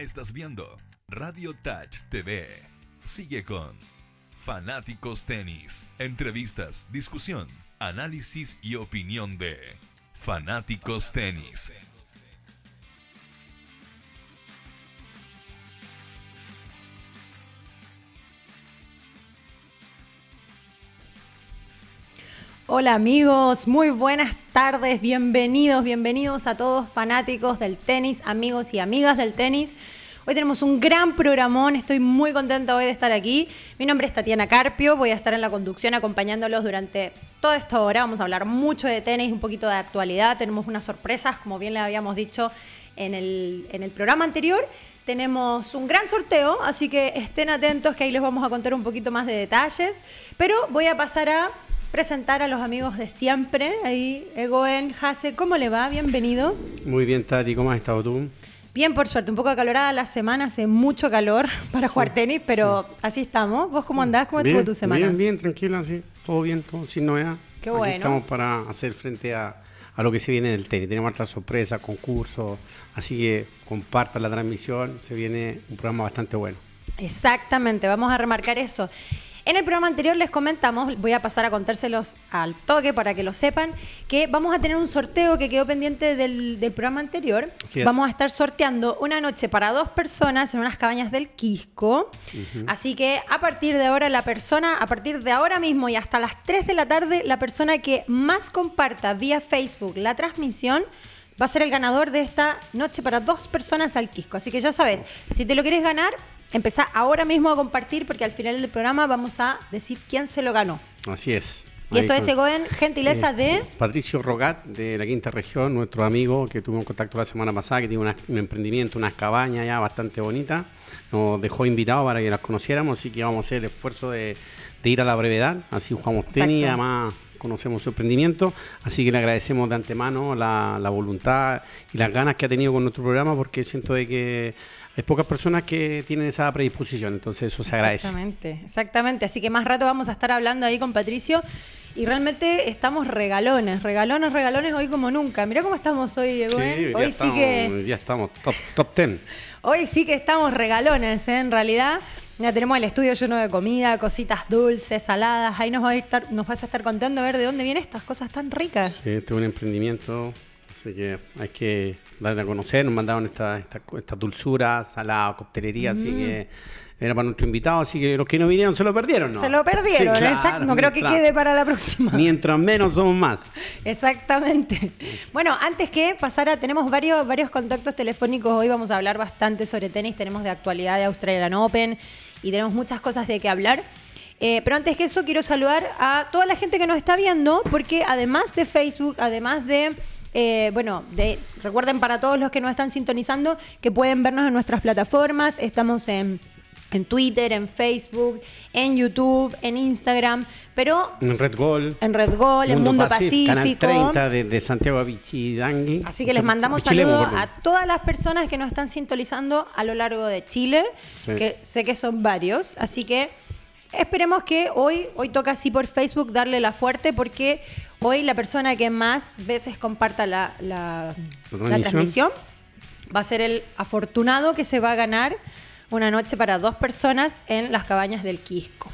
Estás viendo Radio Touch TV. Sigue con Fanáticos Tenis. Entrevistas, discusión, análisis y opinión de Fanáticos Tenis. Hola amigos, muy buenas tardes, bienvenidos, bienvenidos a todos fanáticos del tenis, amigos y amigas del tenis. Hoy tenemos un gran programón, estoy muy contenta hoy de estar aquí. Mi nombre es Tatiana Carpio, voy a estar en la conducción acompañándolos durante toda esta hora. Vamos a hablar mucho de tenis, un poquito de actualidad, tenemos unas sorpresas, como bien le habíamos dicho en el, en el programa anterior. Tenemos un gran sorteo, así que estén atentos que ahí les vamos a contar un poquito más de detalles. Pero voy a pasar a presentar a los amigos de siempre. Ahí, Egoen, Hase, ¿cómo le va? Bienvenido. Muy bien, Tati, ¿cómo has estado tú? Bien, por suerte, un poco acalorada la semana, hace mucho calor para jugar tenis, pero así estamos. ¿Vos cómo andás? ¿Cómo estuvo tu semana? Bien, bien, tranquila, sí, todo bien, todo sin novedad. Qué Aquí bueno. Estamos para hacer frente a, a lo que se viene en el tenis. Tenemos otras sorpresas, concursos, así que compartan la transmisión, se viene un programa bastante bueno. Exactamente, vamos a remarcar eso. En el programa anterior les comentamos, voy a pasar a contárselos al toque para que lo sepan, que vamos a tener un sorteo que quedó pendiente del, del programa anterior. Así es. Vamos a estar sorteando una noche para dos personas en unas cabañas del Quisco. Así que a partir de ahora, la persona, a partir de ahora mismo y hasta las 3 de la tarde, la persona que más comparta vía Facebook la transmisión va a ser el ganador de esta noche para dos personas al Quisco. Así que ya sabes, si te lo quieres ganar, empezá ahora mismo a compartir porque al final del programa vamos a decir quién se lo ganó. Así es. Y Ahí esto es Egoen, gentileza eh, de... Patricio Rogat, de la quinta región, nuestro amigo que tuvo un contacto la semana pasada, que tiene una- un emprendimiento, unas cabañas ya bastante bonitas. Nos dejó invitados para que las conociéramos, así que vamos a hacer el esfuerzo de, de ir a la brevedad. Así jugamos tenis, Exacto. además conocemos su emprendimiento. Así que le agradecemos de antemano la, la voluntad y las ganas que ha tenido con nuestro programa, porque siento de que hay pocas personas que tienen esa predisposición, entonces eso se agradece. Exactamente, exactamente. Así que más rato vamos a estar hablando ahí con Patricio. Y realmente estamos regalones, regalones, regalones hoy como nunca. Mirá cómo estamos hoy, Egoen. hoy, hoy sí estamos, que... día estamos top, top 10. Hoy sí que estamos regalones, ¿eh? en realidad. Ya tenemos el estudio lleno de comida, cositas dulces, saladas. Ahí nos, va a estar, nos vas a estar contando a ver de dónde vienen estas cosas tan ricas. Sí, este es un emprendimiento, así que hay que darle a conocer. Nos mandaron esta, esta, esta dulzura, salada, coctelería, así que era para nuestro invitado. Así que los que no vinieron se lo perdieron, ¿no? Se lo perdieron, Sí, claro, exacto. No creo que claro. quede para la próxima. Mientras menos somos más. Exactamente. Bueno, antes que pasara, tenemos varios, varios contactos telefónicos. Hoy vamos a hablar bastante sobre tenis. Tenemos de actualidad de Australian Open y tenemos muchas cosas de qué hablar. Eh, pero antes que eso, quiero saludar a toda la gente que nos está viendo, porque además de Facebook, además de. Eh, bueno, de, recuerden para todos los que nos están sintonizando que pueden vernos en nuestras plataformas. Estamos en, en Twitter, en Facebook, en YouTube, en Instagram, pero En Red Gold. en Red Gol, en Mundo Pacífico. Canal 30 de, de Santiago a Vichidangui. Así que les mandamos saludos a todas las personas que nos están sintonizando a lo largo de Chile, Sí. que sé que son varios. Así que esperemos que hoy, hoy toca así por Facebook darle la fuerte, porque hoy la persona que más veces comparta la, la- La la transmisión. va a ser el afortunado que se va a ganar una noche para dos personas en las cabañas del Quisco.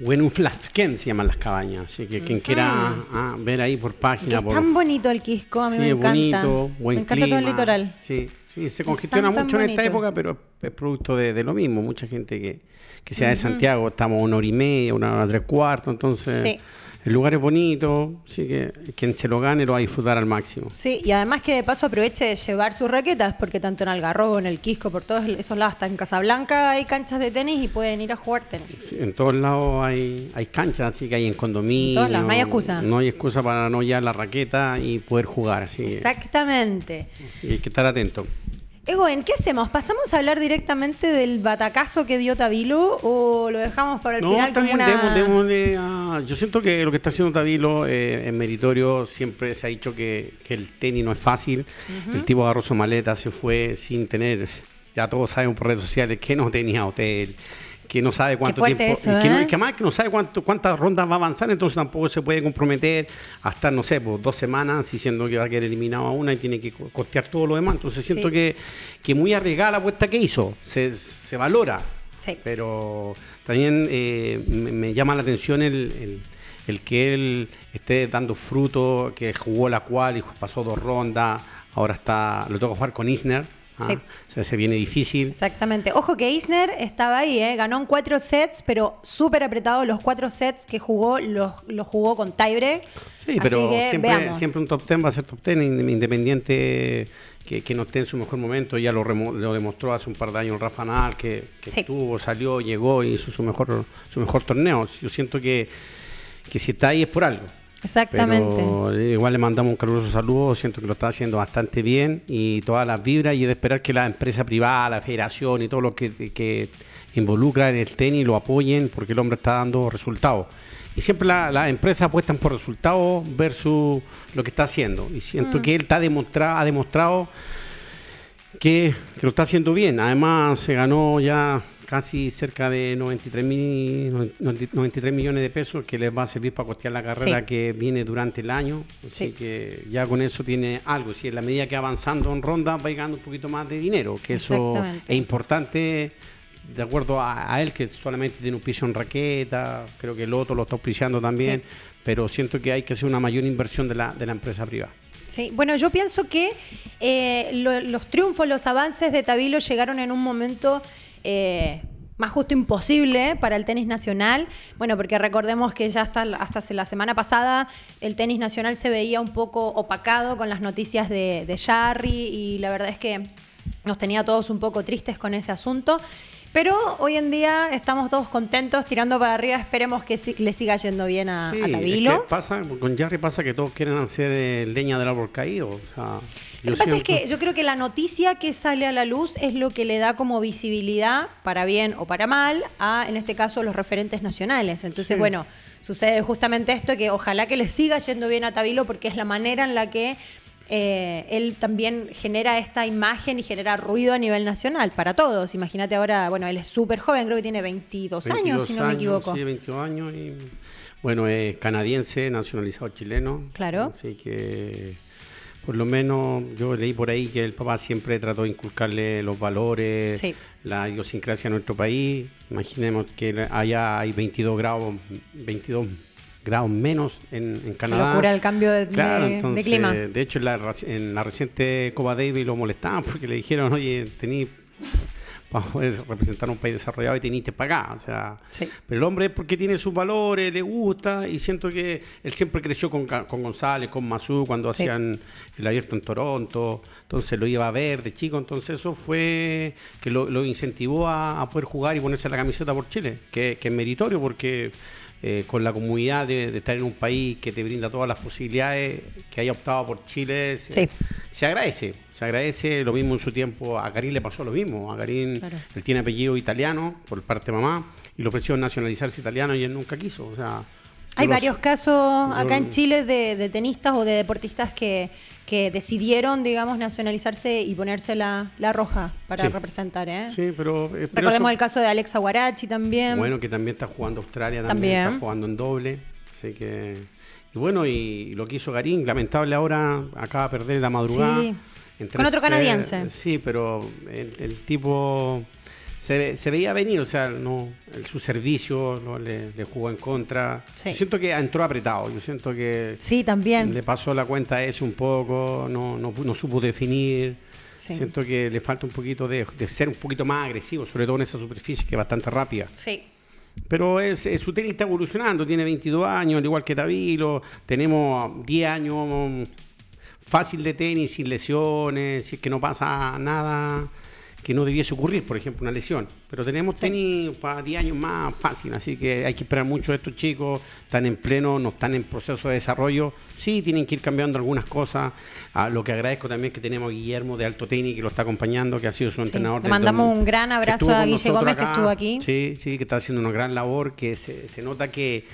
Wenuflasken se llaman las cabañas. Así que quien quiera ah, ver ahí por página. es por, tan bonito el Quisco, a mí Sí, me encanta. bonito, buen me encanta todo el litoral. Sí, sí, se congestiona tan, tan mucho en esta época, pero es producto de, de lo mismo. Mucha gente que, que sea de Santiago, estamos una hora y media, una hora tres cuartos, entonces Sí. El lugar es bonito, así que quien se lo gane lo va a disfrutar al máximo. Sí, y además que de paso aproveche de llevar sus raquetas, porque tanto en Algarrobo, en el Quisco, por todos esos lados, hasta en Casablanca hay canchas de tenis y pueden ir a jugar tenis. Sí, En todos lados hay, hay canchas, así que hay en condominio. En todos lados, no hay excusa. No hay excusa para no llevar la raqueta y poder jugar, así, Exactamente. así que hay que estar atento. Egoen, ¿qué hacemos? ¿Pasamos a hablar directamente del batacazo que dio Tabilo o lo dejamos para el No, final bien, una... demos- démosle a- Yo siento que lo que está haciendo Tabilo eh, es meritorio. Siempre se ha dicho que, que el tenis no es fácil. El tipo agarró su maleta, se fue sin tener... Ya todos sabemos por redes sociales que no tenía hotel, que no sabe cuánto tiempo. eso, que, no- ¿eh? que además que no sabe cuánto, cuántas rondas va a avanzar, entonces tampoco se puede comprometer a estar, no sé, pues, dos semanas diciendo que va a quedar eliminado a una y tiene que co- costear todo lo demás. Entonces siento Sí. que, que muy arriesgada la apuesta que hizo. Se, se valora. Sí. Pero también eh, me, me llama la atención el, el- el que él esté dando fruto, que jugó la cual y pasó dos rondas, ahora está, lo toca jugar con Isner. ¿Ah? Sí. O sea, se viene difícil. Exactamente. Ojo que Isner estaba ahí, ¿eh? ganó en cuatro sets, pero súper apretado. Los cuatro sets que jugó los, los jugó con tiebreak. Sí, pero que siempre, un top ten va a ser top ten, in- independiente que, que no esté en su mejor momento. Ya lo, remo- lo demostró hace un par de años Rafa Nadal, que, que Sí. estuvo, salió, llegó y hizo su mejor, su mejor torneo. Yo siento que, que si está ahí es por algo. Exactamente. Pero eh, igual le mandamos un caluroso saludo, siento que lo está haciendo bastante bien y todas las vibras y de esperar que la empresa privada, la federación y todo lo que, que involucra en el tenis lo apoyen porque el hombre está dando resultados. Y siempre la- las empresas apuestan por resultados versus lo que está haciendo. Y siento que él está demostrado, ha demostrado que, que lo está haciendo bien. Además, se ganó ya casi cerca de 93, mil- 93 millones de pesos que les va a servir para costear la carrera Sí. que viene durante el año. Así Sí. que ya con eso tiene algo. Si en la medida que avanzando en ronda va ganando un poquito más de dinero, que eso es importante. De acuerdo a, a él, que solamente tiene un piso en raqueta, creo que el otro lo está auspiciando también, Sí. pero siento que hay que hacer una mayor inversión de la, de la empresa privada. Sí, bueno, yo pienso que eh, lo- los triunfos, los avances de Tabilo llegaron en un momento eh, más justo imposible para el tenis nacional. Bueno, porque recordemos que ya hasta, hasta la semana pasada el tenis nacional se veía un poco opacado con las noticias de, de y la verdad es que nos tenía todos un poco tristes con ese asunto. Pero hoy en día estamos todos contentos, tirando para arriba. Esperemos que si- le siga yendo bien a, Sí, a es Tabilo. que pasa, con Jarry pasa que todos quieren hacer eh, leña del árbol caído. O sea, Lo que pasa es que yo creo que la noticia que sale a la luz es lo que le da como visibilidad, para bien o para mal, a, en este caso, los referentes nacionales. Entonces, Sí. bueno, sucede justamente esto, que ojalá que le siga yendo bien a Tabilo, porque es la manera en la que eh, él también genera esta imagen y genera ruido a nivel nacional para todos. Imagínate ahora, bueno, él es súper joven, creo que tiene 22, años, 22 si no me años, equivoco. Sí, 22 años y bueno, es canadiense, nacionalizado chileno. Claro. Así que por lo menos yo leí por ahí que el papá siempre trató de inculcarle los valores, Sí. la idiosincrasia a nuestro país. Imaginemos que allá hay 22 grados, 22 grados menos en, en Canadá. locura el cambio de- Claro, de- de entonces, clima. De hecho, en la, en la reciente Copa Davis lo molestaban porque le dijeron, oye, tení para poder representar un país desarrollado y teniste para acá. O sea, Sí. pero el hombre es porque tiene sus valores, le gusta y siento que él siempre creció con, González, con Mazú cuando Sí. hacían el abierto en Toronto, entonces lo iba a ver de chico, entonces eso fue que lo, lo incentivó a, a poder jugar y ponerse la camiseta por Chile, que, que es meritorio porque eh, con la comunidad de, de estar en un país que te brinda todas las posibilidades, que haya optado por Chile, se, Sí. se agradece. Se agradece lo mismo en su tiempo. A Karim le pasó lo mismo. A Karim, Claro. él tiene apellido italiano por parte de mamá y le ofreció nacionalizarse italiano y él nunca quiso. O sea, Hay varios casos acá en Chile de, de tenistas o de deportistas que, que decidieron, digamos, nacionalizarse y ponerse la, la roja para Sí. representar. ¿eh? Sí, pero. eh, pero Recordemos eso- el caso de Alexa Guarachi también. Bueno, que también está jugando Australia, también, También. está jugando en doble. Así que. Y bueno, y lo que hizo Garín, lamentable ahora, acaba de perder la madrugada. Sí. Con otro canadiense. Sí, pero el, el tipo se, se veía venir, o sea, no su servicio no le, le jugó en contra. Sí. Yo siento que entró apretado, yo siento que Sí, también. le pasó la cuenta a ese un poco, no, no, supo definir. Sí. Siento que le falta un poquito de, de ser un poquito más agresivo, sobre todo en esa superficie que es bastante rápida. Sí. Pero es, es- su tenis está evolucionando, tiene 22 años, al igual que Tabilo. Tenemos 10 años mm, fácil de tenis, sin lesiones, si es que no pasa nada que no debiese ocurrir, por ejemplo, una lesión. Pero tenemos Sí. tenis para 10 años más fácil, así que hay que esperar mucho de estos chicos. Están en pleno, no están en proceso de desarrollo. Sí, tienen que ir cambiando algunas cosas. Ah, lo que agradezco también es que tenemos a Guillermo de Alto Tenis que lo está acompañando, que ha sido su Sí. entrenador. Le mandamos un gran abrazo a Guille Gómez, que estuvo aquí. Sí, sí, que está haciendo una gran labor, que se, se nota que,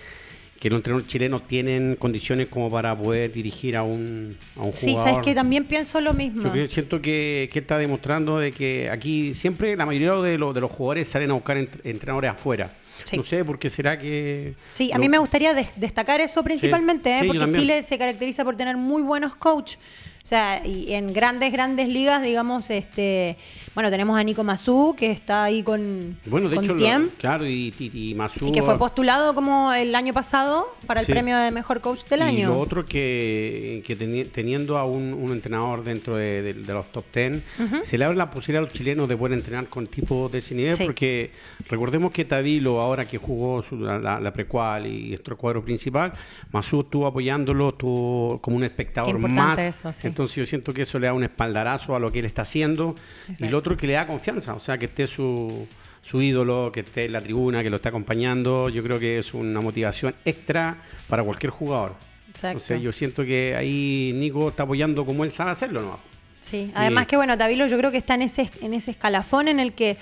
que los entrenadores chilenos tienen condiciones como para poder dirigir a un, a un Sí, jugador. sabes que también pienso lo mismo. Yo siento que, que está demostrando de que aquí siempre la mayoría de los, de los jugadores salen a buscar ent- entrenadores afuera. Sí. No sé por qué será que... Sí, a mí me gustaría des- destacar eso principalmente, ¿eh? Sí, porque. Chile se caracteriza por tener muy buenos coach. O sea, y en grandes, grandes ligas, digamos, este, bueno, tenemos a Nico Mazú, que está ahí con, Bueno, de con hecho, lo- Tiem, claro, y, y, y Masú- y que fue postulado como el año pasado para el Sí. premio de mejor coach del Y año. lo otro que, que teni- teniendo a un, un entrenador dentro de, de- de los top 10, se le abre la posibilidad a los chilenos de poder entrenar con tipos de ese nivel, Sí. porque recordemos que Tavilo, ahora que jugó su- la, la, precual y nuestro cuadro principal, Masú estuvo apoyándolo, estuvo como un espectador más. eso, sí. Entonces yo siento que eso le da un espaldarazo a lo que él está haciendo. Y lo otro que le da confianza, o sea, que esté su, su ídolo, que esté en la tribuna, que lo está acompañando, yo creo que es una motivación extra para cualquier jugador. Exacto. O sea, yo siento que ahí Nico está apoyando como él sabe hacerlo, ¿no? Sí, además que bueno, Tavilo yo creo que está en ese, en ese escalafón en el que,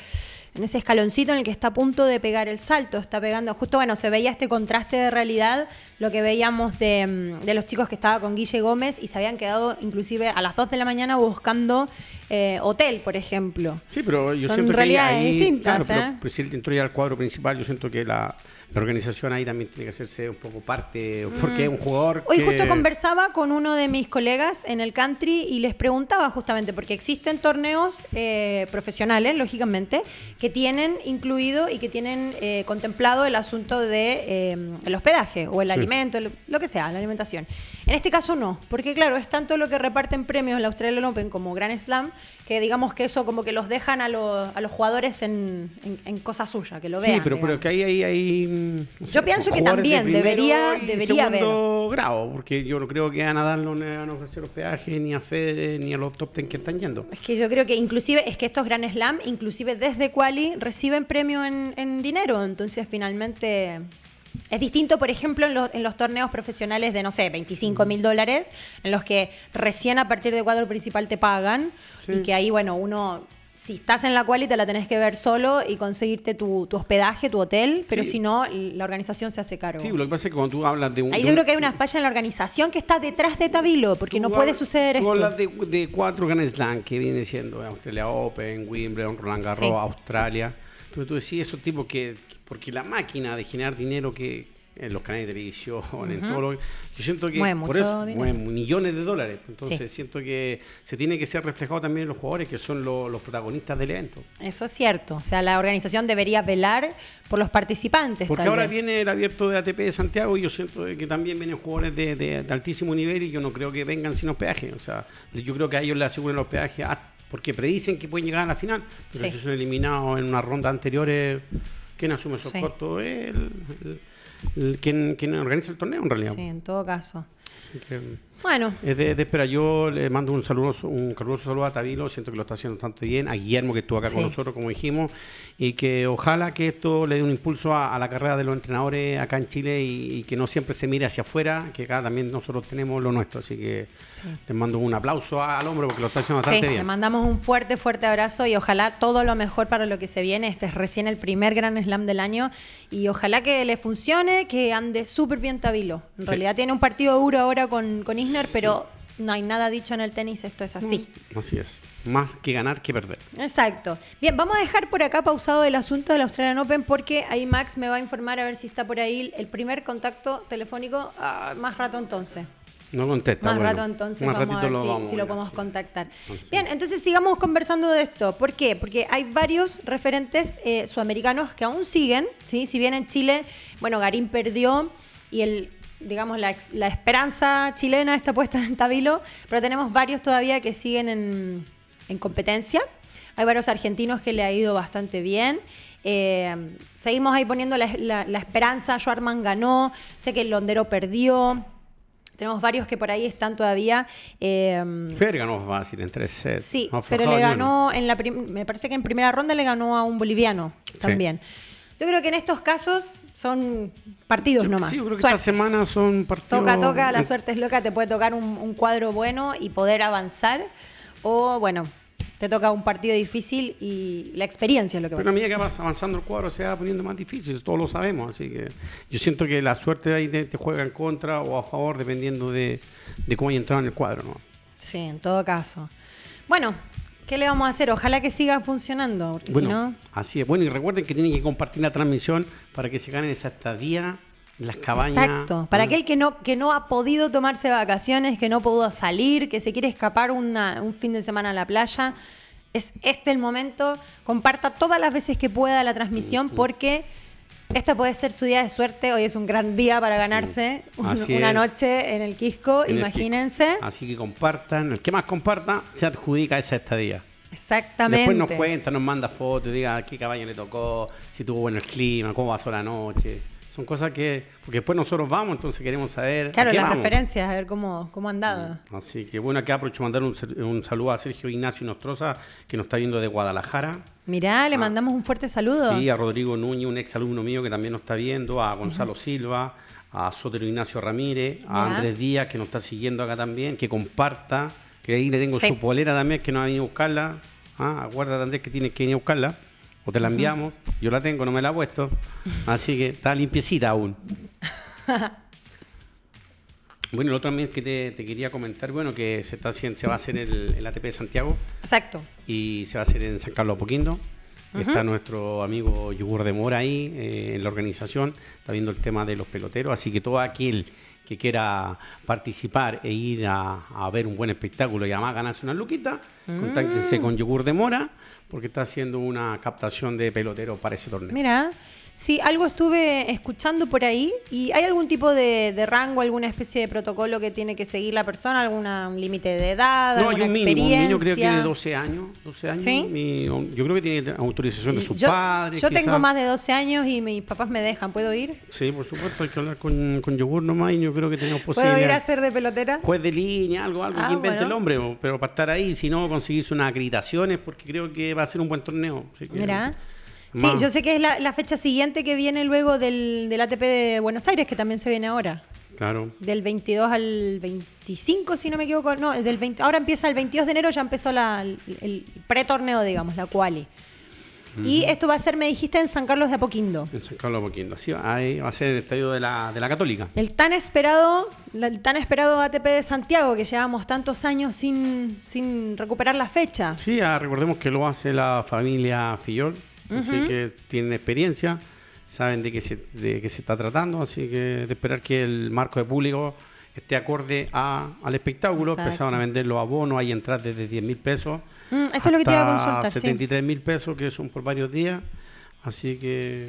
en ese escaloncito en el que está a punto de pegar el salto, está pegando, justo bueno, se veía este contraste de realidad, lo que veíamos de, mm, de los chicos que estaba con Guille Gómez y se habían quedado inclusive a las 2 de la mañana buscando eh, hotel, por ejemplo. Sí, pero yo Son siento que realidades ahí, distintas, claro, pero, ¿eh? pues, si él entró ya al cuadro principal, yo siento que la, la organización ahí también tiene que hacerse un poco parte, porque es un jugador Hoy que... justo conversaba con uno de mis colegas en el country y les preguntaba justamente, porque existen torneos eh, profesionales, lógicamente, que tienen incluido y que tienen eh, contemplado el asunto de eh, el hospedaje o el Sí. alimento, lo, lo que sea, la alimentación. En este caso no, porque claro, es tanto lo que reparten premios en la Australian Open como Grand Slam, que digamos que eso como que los dejan a, los- a los jugadores en, en, en cosa suya, que lo vean. Sí, pero, pero que ahí hay... hay Yo pienso que de también debería- debería haber. segundo grado, porque yo no creo que a Nadal no le van a ofrecer hospedaje ni a Fede ni a los top 10 que están yendo. Es que yo creo que inclusive, es que estos Grand Slam, inclusive desde Quali, reciben premio en, en dinero. Entonces, finalmente, es distinto, por ejemplo, en los, en los torneos profesionales de, no sé, 25 mil dólares, en los que recién a partir de cuadro principal te pagan. Sí. Y que ahí, bueno, uno... Si estás en la quali te la tenés que ver solo y conseguirte tu, tu hospedaje, tu hotel, pero Sí. si no, la organización se hace cargo. Sí, lo que pasa es que cuando tú hablas de un... Ahí yo creo que hay una falla en la organización que está detrás de Tabilo, porque Tú no puede suceder tú esto. hablas de, de cuatro Grand Slam que viene siendo Australia Open, Wimbledon, Roland Garros, Sí. Australia. Entonces tú decís esos tipos que, porque la máquina de generar dinero que en los canales de televisión, en todo lo yo siento que Mueve por mucho eso dinero. mueve millones de dólares. Entonces Sí. siento que se tiene que ser reflejado también en los jugadores que son lo- los protagonistas del evento. Eso es cierto. O sea, la organización debería velar por los participantes. Porque ahora vez. viene el abierto de ATP de Santiago y yo siento que también vienen jugadores de, de- de altísimo nivel y yo no creo que vengan sin hospedaje. O sea, yo creo que a ellos les aseguran el hospedaje ah, porque predicen que pueden llegar a la final. Pero Sí. si son eliminados en una ronda anteriores, ¿quién asume esos Sí. costos? El, el- el- quien, quien organiza el torneo en realidad. Sí, en todo caso. Así que, Bueno, es de, de espera. Yo le mando un saludo, un caluroso saludo a Tabilo, siento que lo está haciendo bastante bien, a Guillermo que estuvo acá con Sí. nosotros, como dijimos, y que ojalá que esto le dé un impulso a, a la carrera de los entrenadores acá en Chile y, y que no siempre se mire hacia afuera, que acá también nosotros tenemos lo nuestro. Así que Sí. les mando un aplauso al hombre porque lo está haciendo sí, bastante le bien. mandamos un fuerte, fuerte abrazo y ojalá todo lo mejor para lo que se viene. Este es recién el primer Gran Slam del año y ojalá que le funcione, que ande súper bien Tabilo. En Sí. realidad tiene un partido duro ahora con, con Isner, pero no hay nada dicho en el tenis, esto es así. Así es. Más que ganar que perder. Exacto. Bien, vamos a dejar por acá pausado el asunto del Australian Open porque ahí Max me va a informar a ver si está por ahí el primer contacto telefónico. Ah, más rato entonces. No contesta. Más bueno. rato entonces Más vamos a ver si, vamos si lo podemos contactar. Entonces- Bien, entonces sigamos conversando de esto. ¿Por qué? Porque hay varios referentes eh, sudamericanos que aún siguen, ¿sí? Si bien en Chile, bueno, Garín perdió y el digamos, la, la esperanza chilena está puesta en Tabilo, pero tenemos varios todavía que siguen en, en competencia. Hay varios argentinos que le ha ido bastante bien. Eh, seguimos ahí poniendo la, la- la esperanza. Schwarman ganó, sé que el Londero perdió. Tenemos varios que por ahí están todavía. eh, Fer ganó fácil en tres sets. sí, No pero le ganó en la me parece que en primera ronda le ganó a un boliviano también. Yo creo que en estos casos son partidos Yo- nomás. Sí, yo creo que Suerte. esta semana son partidos. Toca, toca, la suerte es loca, te puede tocar un, un cuadro bueno y poder avanzar. O bueno, te toca un partido difícil y la experiencia es lo que Pero a medida que vas avanzando el cuadro se va poniendo más difícil, todos lo sabemos. Así que yo siento que la suerte ahí te, te juega en contra o a favor dependiendo de, de cómo hay entrado en el cuadro. ¿no? Sí, en todo caso. Bueno, ¿qué le vamos a hacer? Ojalá que siga funcionando, porque Bueno, si no... así es. Bueno, y recuerden que tienen que compartir la transmisión para que se ganen esa estadía en las cabañas. Exacto. Para aquel que no, que no ha podido tomarse vacaciones, que no pudo salir, que se quiere escapar una- un fin de semana a la playa, es este el momento. Comparta todas las veces que pueda la transmisión porque esta puede ser su día de suerte. Hoy es un gran día para ganarse un- una es. noche en el Quisco, En el imagínense. Así que compartan. El que más comparta se adjudica esa estadía. Exactamente. Después nos cuenta, nos manda fotos, diga qué cabaña le tocó, si tuvo bueno el clima, cómo pasó la noche. Son cosas que. Porque después nosotros vamos, entonces queremos saber. a Claro, qué las vamos. referencias, a ver cómo, cómo han dado. Así que bueno, aquí aprovecho mandar un, un saludo a Sergio Ignacio Nostroza, que nos está viendo de Guadalajara. Mirá, le mandamos un fuerte saludo. Ah. Sí, a Rodrigo Núñez, un ex alumno mío que también nos está viendo, a Gonzalo Silva, a Sotero Ignacio Ramírez, a. Andrés Díaz, que nos está siguiendo acá también, que comparta, que ahí le tengo Sí. su polera también, que no ha venido a buscarla. Ah, acuérdate, Andrés, que tienes que venir a buscarla. O te la enviamos. Yo la tengo, no me la he puesto. Así que está limpiecita aún. Bueno, el otro también que te, te quería comentar, bueno, que se está haciendo, se va a hacer el, el ATP de Santiago Exacto. y se va a hacer en San Carlos Apoquindo. Está nuestro amigo Yugur de Mora ahí eh, en la organización, está viendo el tema de los peloteros, así que todo aquel que quiera participar e ir a, a ver un buen espectáculo y además ganarse una luquita, contáctense con Yugur de Mora porque está haciendo una captación de peloteros para ese torneo. Mira, sí, algo estuve escuchando por ahí y hay algún tipo de, de rango, alguna especie de protocolo que tiene que seguir la persona, alguna un límite de edad, No, hay un mínimo, un niño creo que de experiencia? 12 años, 12 años, ¿Sí? mi- yo creo que tiene autorización de sus yo, padres. yo tengo más de 12 años y mis papás me dejan, ¿puedo ir? Sí, por supuesto, hay que hablar con, con Yogur nomás y yo creo que tenemos ¿Puedo posibilidad. ir a hacer de pelotera? Juez de línea, algo, algo Ah, que invente bueno. el hombre, pero para estar ahí, si no, conseguirse unas acreditaciones, porque creo que va a ser un buen torneo. Mira. Sí, yo sé que es la, la fecha siguiente que viene luego del, del ATP de Buenos Aires, que también se viene ahora. Claro. Del 22 al 25, si no me equivoco. No, del 20, ahora empieza el 22 de enero, ya empezó la- el, el pre-torneo, digamos, la quali. Y esto va a ser, me dijiste, en San Carlos de Apoquindo. En San Carlos Apoquindo. Así va, ahí va a ser el estadio de la, de la Católica. El tan esperado, el tan esperado ATP de Santiago, que llevamos tantos años sin, sin recuperar la fecha. Sí, ah, recordemos que lo hace la familia Fillol, así que tienen experiencia, saben de qué, se, de qué se está tratando, así que de esperar que el marco de público esté acorde a- al espectáculo. Exacto. Empezaron a vender los abonos, hay entradas desde 10 mil pesos. Mm, eso es lo que te iba a consultar, sí. 73 mil pesos, que son por varios días. Así que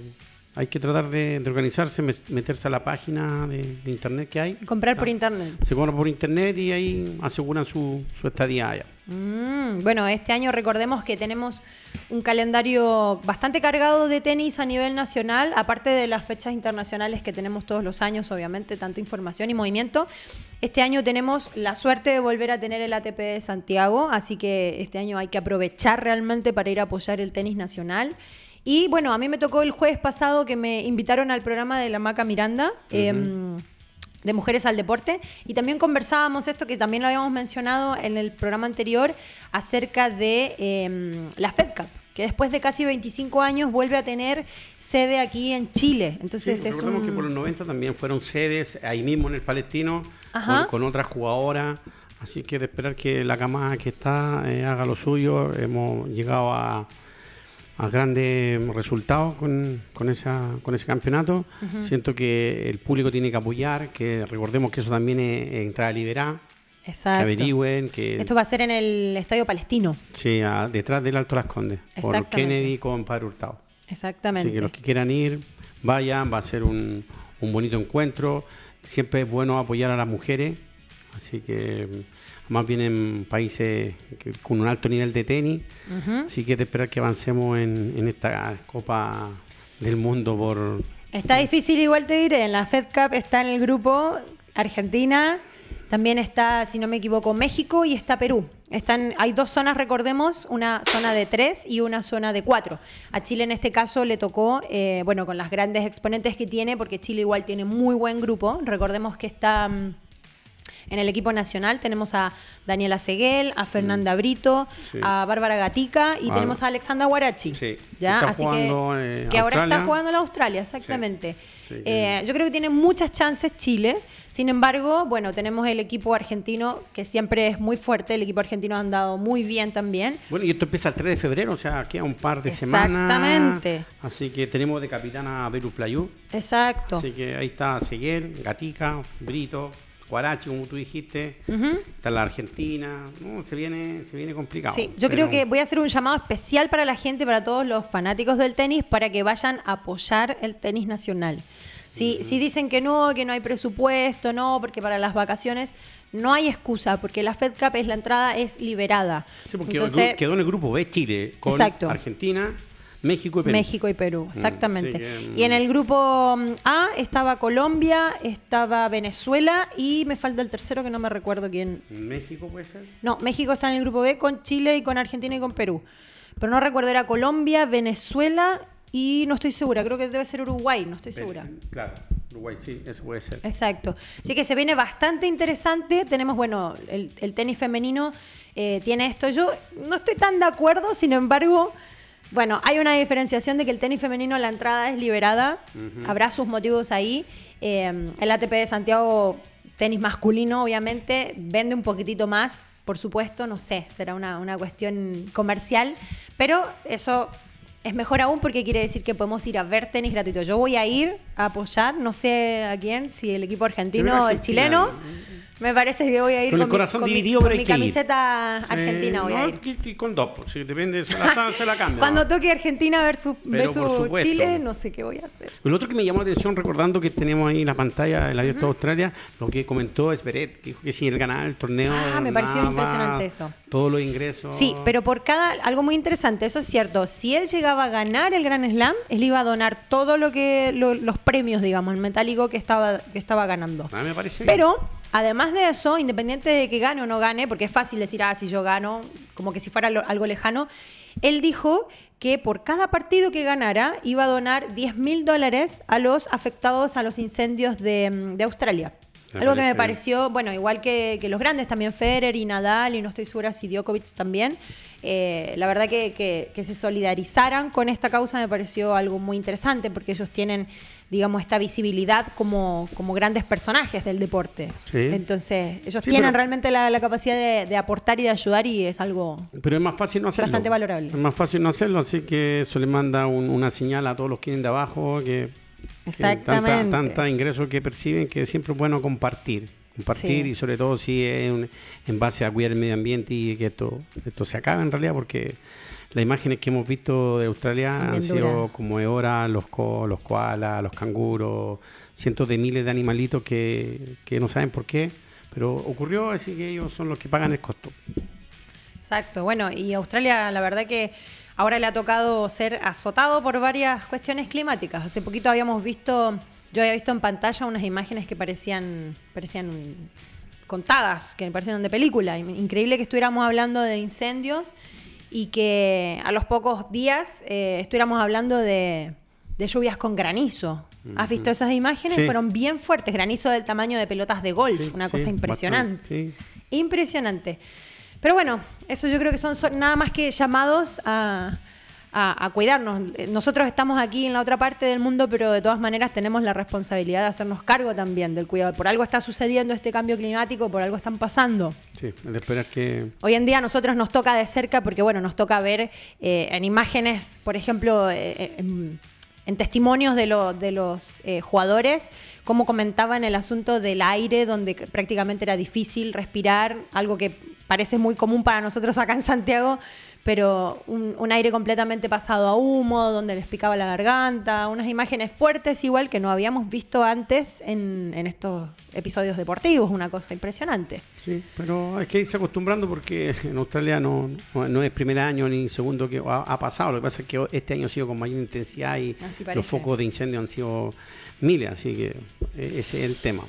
hay que tratar de, de organizarse, me- meterse a la página de, de internet que hay. Comprar por Ah. internet. Se compra por internet y ahí aseguran su, su estadía allá. Mm, bueno, este año recordemos que tenemos un calendario bastante cargado de tenis a nivel nacional, aparte de las fechas internacionales que tenemos todos los años, obviamente, tanta información y movimiento. Este año tenemos la suerte de volver a tener el ATP de Santiago, así que este año hay que aprovechar realmente para ir a apoyar el tenis nacional. Y bueno, a mí me tocó el jueves pasado que me invitaron al programa de la Maca Miranda. De Mujeres al Deporte. Y también conversábamos esto que también lo habíamos mencionado en el programa anterior acerca de eh, la Fed Cup, que después de casi 25 años vuelve a tener sede aquí en Chile. Entonces Sí, es recordemos un... que por los 90 también fueron sedes ahí mismo en el Palestino con, con otras jugadoras. Así que de esperar que la camada que está eh, haga lo suyo. Hemos llegado a, a grandes resultados con, con, esa, con ese campeonato. Siento que el público tiene que apoyar, que recordemos que eso también es, es entrada liberada. Que Exacto. averigüen, que Esto va a ser en el Estadio Palestino. sí, a- detrás del Alto Las Condes, por. Kennedy con Padre Hurtado. Exactamente. Así que los que quieran ir, vayan, va a ser un, un bonito encuentro. Siempre es bueno apoyar a las mujeres, así que más vienen países que- con un alto nivel de tenis, así que de esperar que avancemos en, en esta Copa del Mundo por... Está difícil, igual te diré. En la Fed Cup está en el grupo Argentina, también está, si no me equivoco, México y está Perú. Están, hay dos zonas, recordemos, una zona de tres y una zona de cuatro. A Chile en este caso le tocó, eh, bueno, con las grandes exponentes que tiene, porque Chile igual tiene muy buen grupo. Recordemos que está mm, En el equipo nacional tenemos a Daniela Seguel, a Fernanda Brito, Sí. a Bárbara Gatica y Ah. tenemos a Alexandra Guarachi. Sí. ¿ya? Está Así jugando, que, eh, que ahora está jugando en Australia, exactamente. Sí, Eh, yo creo que tiene muchas chances Chile. Sin embargo, bueno, tenemos el equipo argentino que siempre es muy fuerte. El equipo argentino ha andado muy bien también. Bueno, y esto empieza el 3 de febrero, o sea, queda un par de semanas. Exactamente. Así que tenemos de capitana a Beru Playú. Exacto. Así que ahí está Seguel, Gatica, Brito, Guarachi, como tú dijiste. Está la Argentina. No, se viene, se viene complicado. Sí, yo Pero- creo que voy a hacer un llamado especial para la gente, para todos los fanáticos del tenis, para que vayan a apoyar el tenis nacional. Si, si dicen que no, que no hay presupuesto, no, porque para las vacaciones no hay excusa, porque la Fed Cup es la entrada es liberada. Sí, porque Entonces, quedó en el grupo B Chile con Exacto. Argentina, México y Perú. México y Perú, exactamente. sí que, mm. Y en el grupo mm, A estaba Colombia, estaba Venezuela y me falta el tercero que no me recuerdo quién, México puede ser. No, México está en el grupo B con Chile y con Argentina y con Perú. Pero no recuerdo, era Colombia, Venezuela y no estoy segura, creo que debe ser Uruguay, no estoy segura. Claro, Uruguay, sí, eso puede ser. Exacto. Así que se viene bastante interesante. Tenemos, bueno, el, el tenis femenino eh, tiene esto. Yo no estoy tan de acuerdo, sin embargo, bueno, hay una diferenciación de que el tenis femenino, la entrada es liberada. Habrá sus motivos ahí. Eh, el ATP de Santiago, tenis masculino, obviamente, vende un poquitito más. Por supuesto, no sé, será una, una cuestión comercial, pero eso es mejor aún porque quiere decir que podemos ir a ver tenis gratuito. Yo voy a ir a apoyar, no sé a quién, si el equipo argentino o el chileno. Me parece que voy a ir Con el mi- con ir. camiseta argentina. voy Eh, a no, ir. Y, con dos, pues, si depende, se la, se la cambia. Cuando toque Argentina versus, versus. Chile, no sé qué voy a hacer. Lo otro que me llamó la atención, recordando que tenemos ahí en la pantalla el abierto de Australia, lo que comentó es Beret, que dijo que si él ganaba el torneo. Ah, me pareció impresionante eso. Todos los ingresos. Sí, pero por cada, algo muy interesante, eso es cierto, si él llegaba a ganar el Gran Slam, él iba a donar todo lo que, lo- los premios, digamos, el metálico que estaba, que estaba ganando. A mí me parece bien. Pero, además de eso, independiente de que gane o no gane, porque es fácil decir, ah, si yo gano, como que si fuera algo lejano, él dijo que por cada partido que ganara iba a donar 10 mil dólares a los afectados a los incendios de, mm, de Australia. Me Algo que me pareció, bueno, igual que, que los grandes también, Federer y Nadal, y no estoy segura si Djokovic también. eh, la verdad que, que- que se solidarizaran con esta causa me pareció algo muy interesante porque ellos tienen, digamos, esta visibilidad como, como grandes personajes del deporte. Sí. Entonces, ellos Sí, tienen pero- realmente la, la capacidad de, de aportar y de ayudar y es algo... Pero es más fácil no hacerlo. Bastante valorable. Es más fácil no hacerlo, así que eso le manda un- una señal a todos los que vienen de abajo que, que Exactamente. tanta, tanta ingresos que perciben que siempre es bueno compartir. Compartir Sí. y sobre todo si es un- en base a cuidar el medio ambiente y que esto, esto se acabe en realidad porque las imágenes que hemos visto de Australia han sido como Eora, los, co- los koalas, los canguros, cientos de miles de animalitos que, que no saben por qué, pero ocurrió, así que ellos son los que pagan el costo. Exacto, bueno, y Australia la verdad que ahora le ha tocado ser azotado por varias cuestiones climáticas. Hace poquito habíamos visto, yo había visto en pantalla unas imágenes que parecían, parecían contadas, que parecían de película. In- Increíble que estuviéramos hablando de incendios y que a los pocos días eh, estuviéramos hablando de, de lluvias con granizo. ¿Has visto esas imágenes? Sí. Fueron bien fuertes, granizo del tamaño de pelotas de golf, Sí, una sí, cosa impresionante. Impresionante. Pero bueno, eso yo creo que son, son nada más que llamados a, a- a cuidarnos. Eh, Nosotros estamos aquí en la otra parte del mundo, pero de todas maneras tenemos la responsabilidad de hacernos cargo también del cuidado. Por algo está sucediendo este cambio climático, por algo están pasando. Sí, de esperar que... Hoy en día a nosotros nos toca de cerca porque, bueno, nos toca ver eh, en imágenes, por ejemplo, eh, en, en testimonios de, lo- de los eh, jugadores, cómo comentaban el asunto del aire, donde prácticamente era difícil respirar, algo que parece muy común para nosotros acá en Santiago, pero un, un aire completamente pasado a humo, donde les picaba la garganta, unas imágenes fuertes igual que no habíamos visto antes en, en estos episodios deportivos, una cosa impresionante. Sí, pero hay que irse acostumbrando porque en Australia no, no, no es primer año ni segundo que ha, ha pasado. Lo que pasa es que este año ha sido con mayor intensidad y los focos de incendio han sido miles, así que eh, ese es el tema.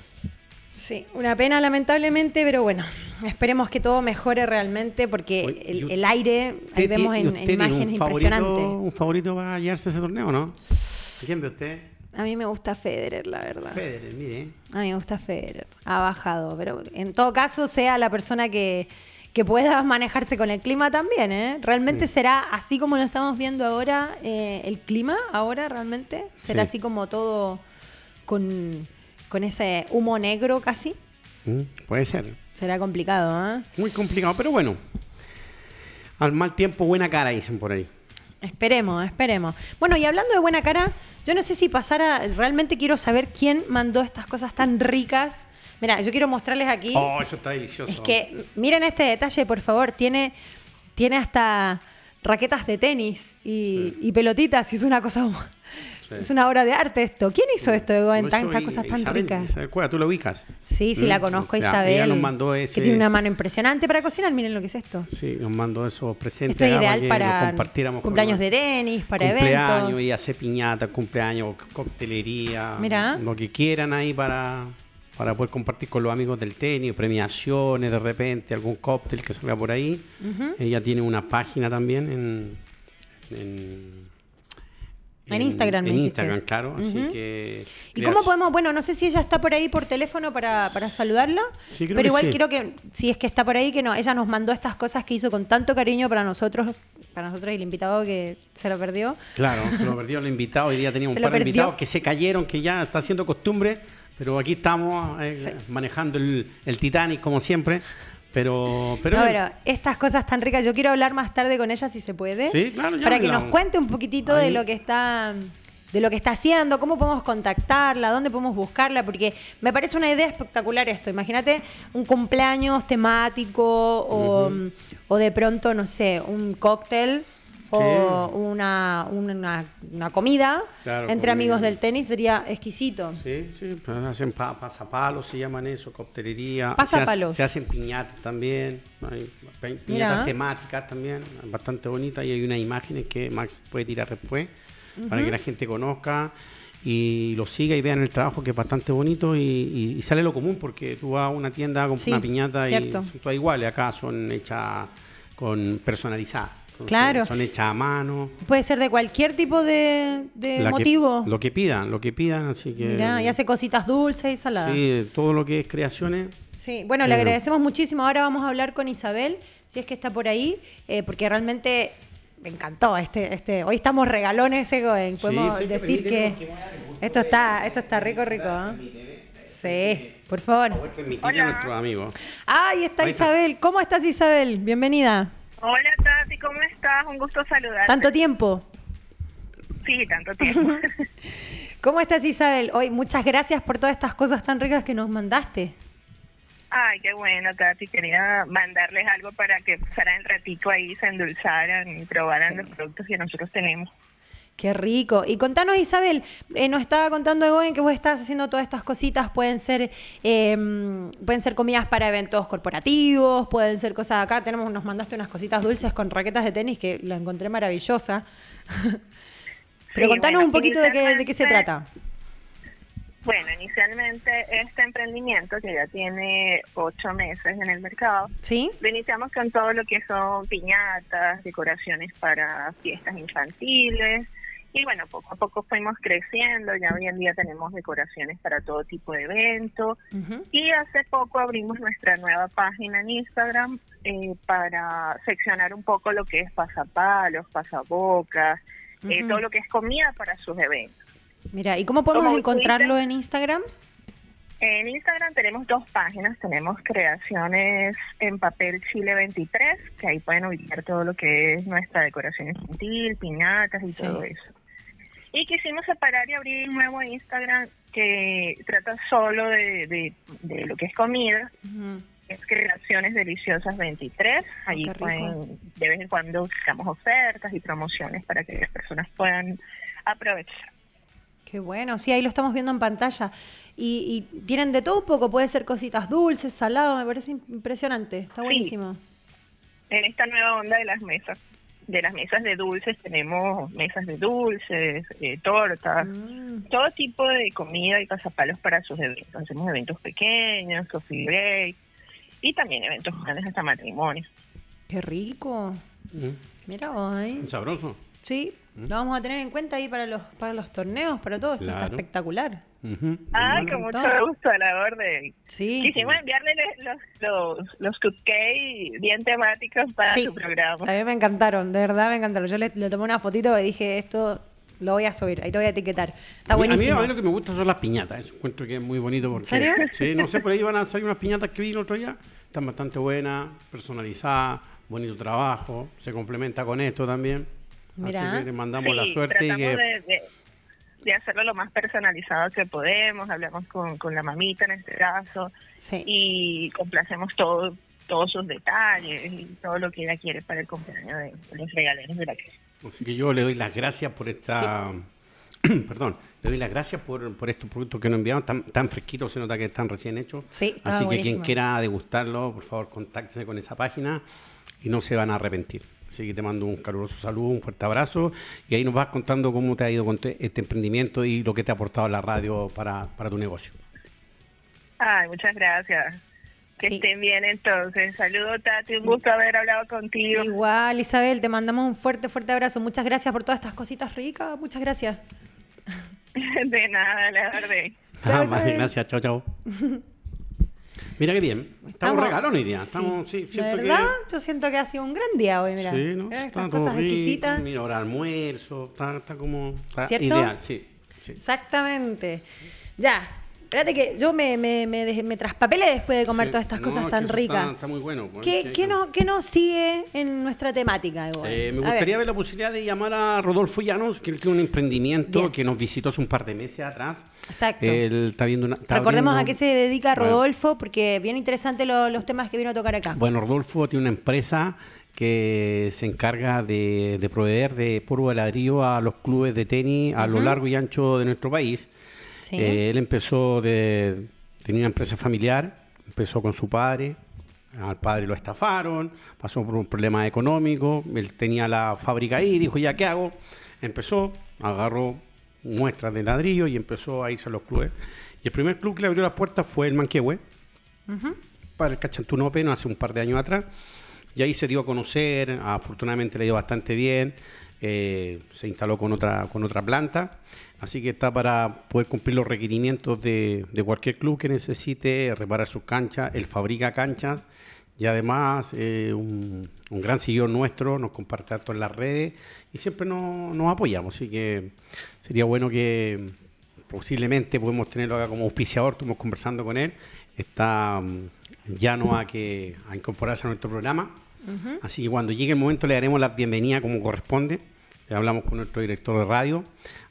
Sí, una pena lamentablemente, pero bueno, esperemos que todo mejore realmente porque Oye, el, aire, ahí ¿Usted vemos en, en imágenes impresionantes. un favorito para llevarse ese torneo, no? ¿A ¿Quién ve usted? A mí me gusta Federer, la verdad. Federer, mire. A mí me gusta Federer. Ha bajado, pero en todo caso sea la persona que, que pueda manejarse con el clima también, ¿eh? ¿Realmente será así como lo estamos viendo ahora eh, el clima? ¿Ahora realmente? ¿Será Sí. así como todo con, con ese humo negro casi? Mm, Puede ser. Será complicado, ¿eh? Muy complicado, pero bueno. Al mal tiempo, buena cara, dicen por ahí. Esperemos, esperemos. Bueno, y hablando de buena cara, yo no sé si pasara, realmente quiero saber quién mandó estas cosas tan ricas. Mira, yo quiero mostrarles aquí. Oh, eso está delicioso. Es que miren este detalle, por favor. Tiene, tiene hasta raquetas de tenis y, y pelotitas. Y es una cosa. Sí. Es una obra de arte esto. ¿Quién hizo esto, Ego, en Lo tan- hizo estas I- cosas tan Isabel, ricas? Isabel Cueva, tú lo ubicas. Sí, sí, Mm, la conozco, ya, Isabel. ella nos mandó ese- Que tiene una mano impresionante para cocinar. Miren lo que es esto. Sí, nos mandó esos presentes. Esto es ideal para compartiéramos cumpleaños de tenis, para cumpleaños, eventos. y hace piñata, cumpleaños, coctelería, Mira. lo que quieran ahí para, para poder compartir con los amigos del tenis, premiaciones de repente, algún cóctel que salga por ahí. Ella tiene una página también en, en, En Instagram, En dijiste. Instagram, claro. Así Ujú. que. ¿Y creas- cómo podemos? Bueno, no sé si ella está por ahí por teléfono para, para saludarla, Sí, creo pero que igual sí. creo que si es que está por ahí, que no, ella nos mandó estas cosas que hizo con tanto cariño para nosotros, para nosotros y el invitado que se lo perdió. Claro, se lo perdió el invitado. Hoy día teníamos un par de invitados que se cayeron, que ya está haciendo costumbre, pero aquí estamos eh, Sí. manejando el, el Titanic como siempre. Pero, pero, no, pero estas cosas tan ricas, yo quiero hablar más tarde con ella si se puede, Sí, claro, ya para que nos cuente un poquitito de lo que está de lo que está haciendo, cómo podemos contactarla, dónde podemos buscarla, porque me parece una idea espectacular esto. Imagínate un cumpleaños temático o, o de pronto, no sé, un cóctel o una, una, una comida Claro, entre comida. amigos del tenis sería exquisito. Sí, sí, hacen pa- pasapalos, se llaman eso, coctelería. Pasapalos. Se, hace- se hacen piñatas también, hay pi- piñatas Mira. temáticas también, bastante bonitas, y hay unas imágenes que Max puede tirar después para que la gente conozca y lo siga y vean el trabajo que es bastante bonito y, y- y sale lo común porque tú vas a una tienda con Sí, una piñata cierto. y son todas iguales, acá son hechas con personalizadas. Claro. Son hechas a mano. Puede ser de cualquier tipo de, de La que- motivo. lo que pidan, lo que pidan, así que... Mirá, y hace cositas dulces y saladas. Sí, todo lo que es creaciones. Sí, bueno, le agradecemos muchísimo. Ahora vamos a hablar con Isabel, si es que está por ahí, eh, porque realmente me encantó este, este. Hoy estamos regalones, Egoen. Podemos sí, decir que esto está, esto está rico, rico. ¿eh? Sí, por favor. Transmitirle a nuestros amigos. Está Ahí está. Isabel. ¿Cómo estás, Isabel? Bienvenida. Hola Tati, ¿cómo estás? Un gusto saludarte. Tanto tiempo. Sí, tanto tiempo. ¿Cómo estás, Isabel? Hoy, muchas gracias por todas estas cosas tan ricas que nos mandaste. Ay, qué bueno, Tati. Quería mandarles algo para que pasaran el ratico ahí, se endulzaran y probaran Sí. los productos que nosotros tenemos. Qué rico. Y contanos, Isabel, eh, nos estaba contando Egoen que vos estás haciendo todas estas cositas. Pueden ser, eh, pueden ser comidas para eventos corporativos, pueden ser cosas acá. Tenemos, nos mandaste unas cositas dulces con raquetas de tenis que la encontré maravillosa. Pero Sí, contanos bueno, un poquito de qué, de qué se trata. Bueno, inicialmente este emprendimiento, que ya tiene ocho meses en el mercado, ¿Sí? lo iniciamos con todo lo que son piñatas, decoraciones para fiestas infantiles. Y bueno, poco a poco fuimos creciendo, ya hoy en día tenemos decoraciones para todo tipo de eventos. Y hace poco abrimos nuestra nueva página en Instagram eh, para seccionar un poco lo que es pasapalos, pasabocas, eh, todo lo que es comida para sus eventos. Mira, ¿y cómo podemos Como encontrarlo Twitter. en Instagram? En Instagram tenemos dos páginas, tenemos creaciones en papel Chile 23, que ahí pueden ubicar todo lo que es nuestra decoración infantil, piñatas y Sí. todo eso. Y quisimos separar y abrir un nuevo Instagram que trata solo de, de- de lo que es comida, es Creaciones Deliciosas 23. Allí qué rico. pueden, de vez en cuando sacamos ofertas y promociones para que las personas puedan aprovechar. Qué bueno, sí, ahí lo estamos viendo en pantalla. Y, y tienen de todo un poco, puede ser cositas dulces, salado, me parece impresionante, está Sí. buenísimo. En esta nueva onda de las mesas, de las mesas de dulces, tenemos mesas de dulces, eh, tortas, Mm. todo tipo de comida y pasapalos para sus eventos. Hacemos eventos pequeños, coffee break y también eventos grandes hasta matrimonios. Qué rico. Mm, Mira ahí. Sabroso. Sí, lo vamos a tener en cuenta ahí para los, para los torneos, para todo. Esto está espectacular. Ay, Bueno, con mucho gusto, a la orden. Sí. Quisimos enviarle los, los, los cupcakes bien temáticos para Sí. su programa. A mí me encantaron, de verdad me encantaron. Yo le, le tomé una fotito y dije, esto lo voy a subir, ahí te voy a etiquetar. Está A mí- buenísimo. A mí, lo que me gusta son las piñatas. Eso encuentro que es muy bonito. Porque, serio? Sí, no sé, por ahí van a salir unas piñatas que vi el otro día. Están bastante buenas, personalizadas, bonito trabajo. Se complementa con esto también. Mira. Así que le mandamos la Sí, suerte y tratamos que... de, de- de hacerlo lo más personalizado que podemos. Hablamos con, con la mamita en este caso Sí. y complacemos todo, todos sus detalles y todo lo que ella quiere para el cumpleaños de, los regaleros de la casa. Así que yo le doy las gracias por esta... Perdón, le doy las gracias por, por estos productos que nos enviaron, tan, tan fresquitos, se nota que están recién hechos. Sí, Así que quien buenísimo. quiera degustarlo, por favor, contáctese con esa página y no se van a arrepentir. Así que te mando un caluroso saludo, un fuerte abrazo y ahí nos vas contando cómo te ha ido con te- este emprendimiento y lo que te ha aportado la radio para, para tu negocio. Ay, muchas gracias. Que Sí. estén bien entonces. Saludos, Tati. Un gusto haber hablado contigo. Igual, Isabel, te mandamos un fuerte, fuerte abrazo. Muchas gracias por todas estas cositas ricas. Muchas gracias. De nada, la. Chao, Ah, gracias, chao, chao. Mira qué bien. Estamos, regalones hoy día. Estamos, sí, ¿De siento que- verdad? Yo siento que ha sido un gran día hoy, mira. Sí, ¿no? Eh, Está Estas cosas rico, exquisitas. Mira, ahora almuerzo, está, está como está ¿Cierto? ideal, sí. sí. Exactamente. Ya. Espérate que yo me, me, me, me traspapelé después de comer Sí. todas estas No, cosas es tan ricas. Está, está muy bueno. pues, ¿Qué, qué, no, ¿Qué nos sigue en nuestra temática? Eh, me A gustaría ver. ver. la posibilidad de llamar a Rodolfo Llanos, que él tiene un emprendimiento Bien. que nos visitó hace un par de meses atrás. Exacto. Él está viendo una. está Recordemos a abriendo- qué se dedica. Rodolfo, porque bien interesante lo- los temas que vino a tocar acá. Bueno, Rodolfo tiene una empresa que se encarga de, de proveer de polvo de ladrillo a los clubes de tenis a lo largo y ancho de nuestro país. Sí. Eh, él empezó de. tenía una empresa familiar, empezó con su padre. Al padre lo estafaron, pasó por un problema económico. Él tenía la fábrica ahí, dijo: ¿Ya qué hago? Empezó, agarró muestras de ladrillo y empezó a irse a los clubes. Y el primer club que le abrió las puertas fue el Manquehue para el Cachantún Open hace un par de años atrás. Y ahí se dio a conocer, afortunadamente le dio bastante bien, eh, se instaló con otra, con otra planta, así que está para poder cumplir los requerimientos de, de cualquier club que necesite reparar sus canchas, él fabrica canchas. Y además eh, un, un gran seguidor nuestro, nos comparte harto en las redes y siempre nos, nos apoyamos, así que sería bueno que posiblemente podemos tenerlo acá como auspiciador, estuvimos conversando con él, está mm, llano a que a incorporarse a nuestro programa. Así que cuando llegue el momento le daremos la bienvenida como corresponde. Le hablamos con nuestro director de radio,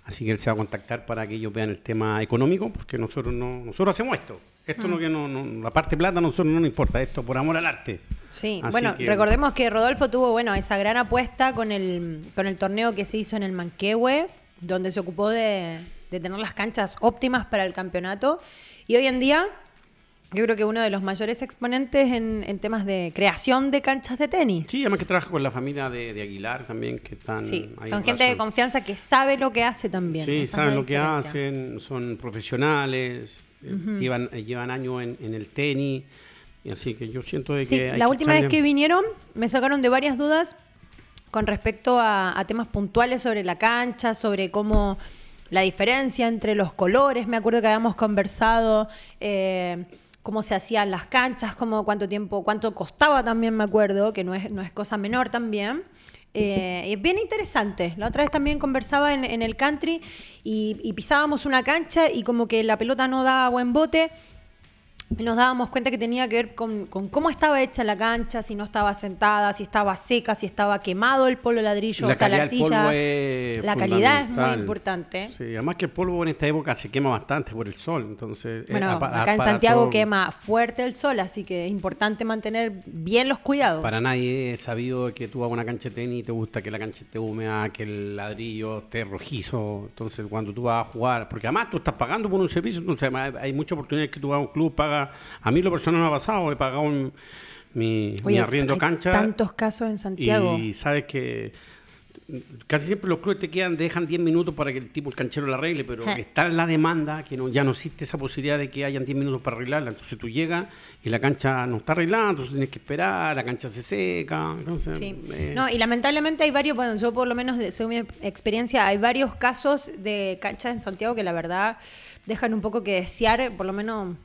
así que él se va a contactar para que ellos vean el tema económico, porque nosotros no, nosotros hacemos esto. Esto no que no, no- la parte plata a nosotros no nos importa, esto por amor al arte. Sí, Así bueno, que- recordemos que Rodolfo tuvo, bueno, esa gran apuesta con el, con el torneo que se hizo en el Manquehue, donde se ocupó de, de tener las canchas óptimas para el campeonato. Y hoy en día, yo creo que uno de los mayores exponentes en, en temas de creación de canchas de tenis. Sí, además que trabaja con la familia de, de Aguilar también, que están Sí, ahí son en gente de confianza que sabe lo que hace también. Sí, saben lo que hacen, son profesionales, eh, llevan, eh, llevan años en, en el tenis, y así que yo siento de que... Sí, hay la que última vez que vinieron me sacaron de varias dudas con respecto a, a temas puntuales sobre la cancha, sobre cómo la diferencia entre los colores. Me acuerdo que habíamos conversado eh, cómo se hacían las canchas, cómo, cuánto tiempo, cuánto costaba también, me acuerdo, que no es, no es cosa menor también. Eh, y es bien interesante. La otra vez también conversaba en, en el country y, y pisábamos una cancha y como que la pelota no daba buen bote. Nos dábamos cuenta que tenía que ver con, con cómo estaba hecha la cancha, si no estaba sentada, si estaba seca, si estaba quemado el polvo ladrillo, La o sea, la es la calidad es muy importante. Sí, además que el polvo en esta época se quema bastante por el sol, entonces... eh, Bueno, apa- acá en Santiago todo- quema fuerte el sol, así que es importante mantener bien los cuidados. Para nadie es sabido que tú vas a una cancha de tenis y te gusta que la cancha esté húmeda, que el ladrillo esté rojizo. Entonces, cuando tú vas a jugar, porque además tú estás pagando por un servicio, entonces hay muchas oportunidades que tú vas a un club, pagas. A mí lo personal me ha pasado, he pagado un- mi, arriendo hay cancha. tantos casos en Santiago. Y sabes que casi siempre los clubes te quedan, dejan 10 minutos para que el tipo, el canchero la arregle, pero está en la demanda que no, ya no existe esa posibilidad de que hayan 10 minutos para arreglarla. Entonces tú llegas y la cancha no está arreglada, entonces tienes que esperar, la cancha se seca. Entonces, Sí. eh, No, y lamentablemente hay varios, bueno, yo por lo menos según mi experiencia, hay varios casos de canchas en Santiago que la verdad dejan un poco que desear, por lo menos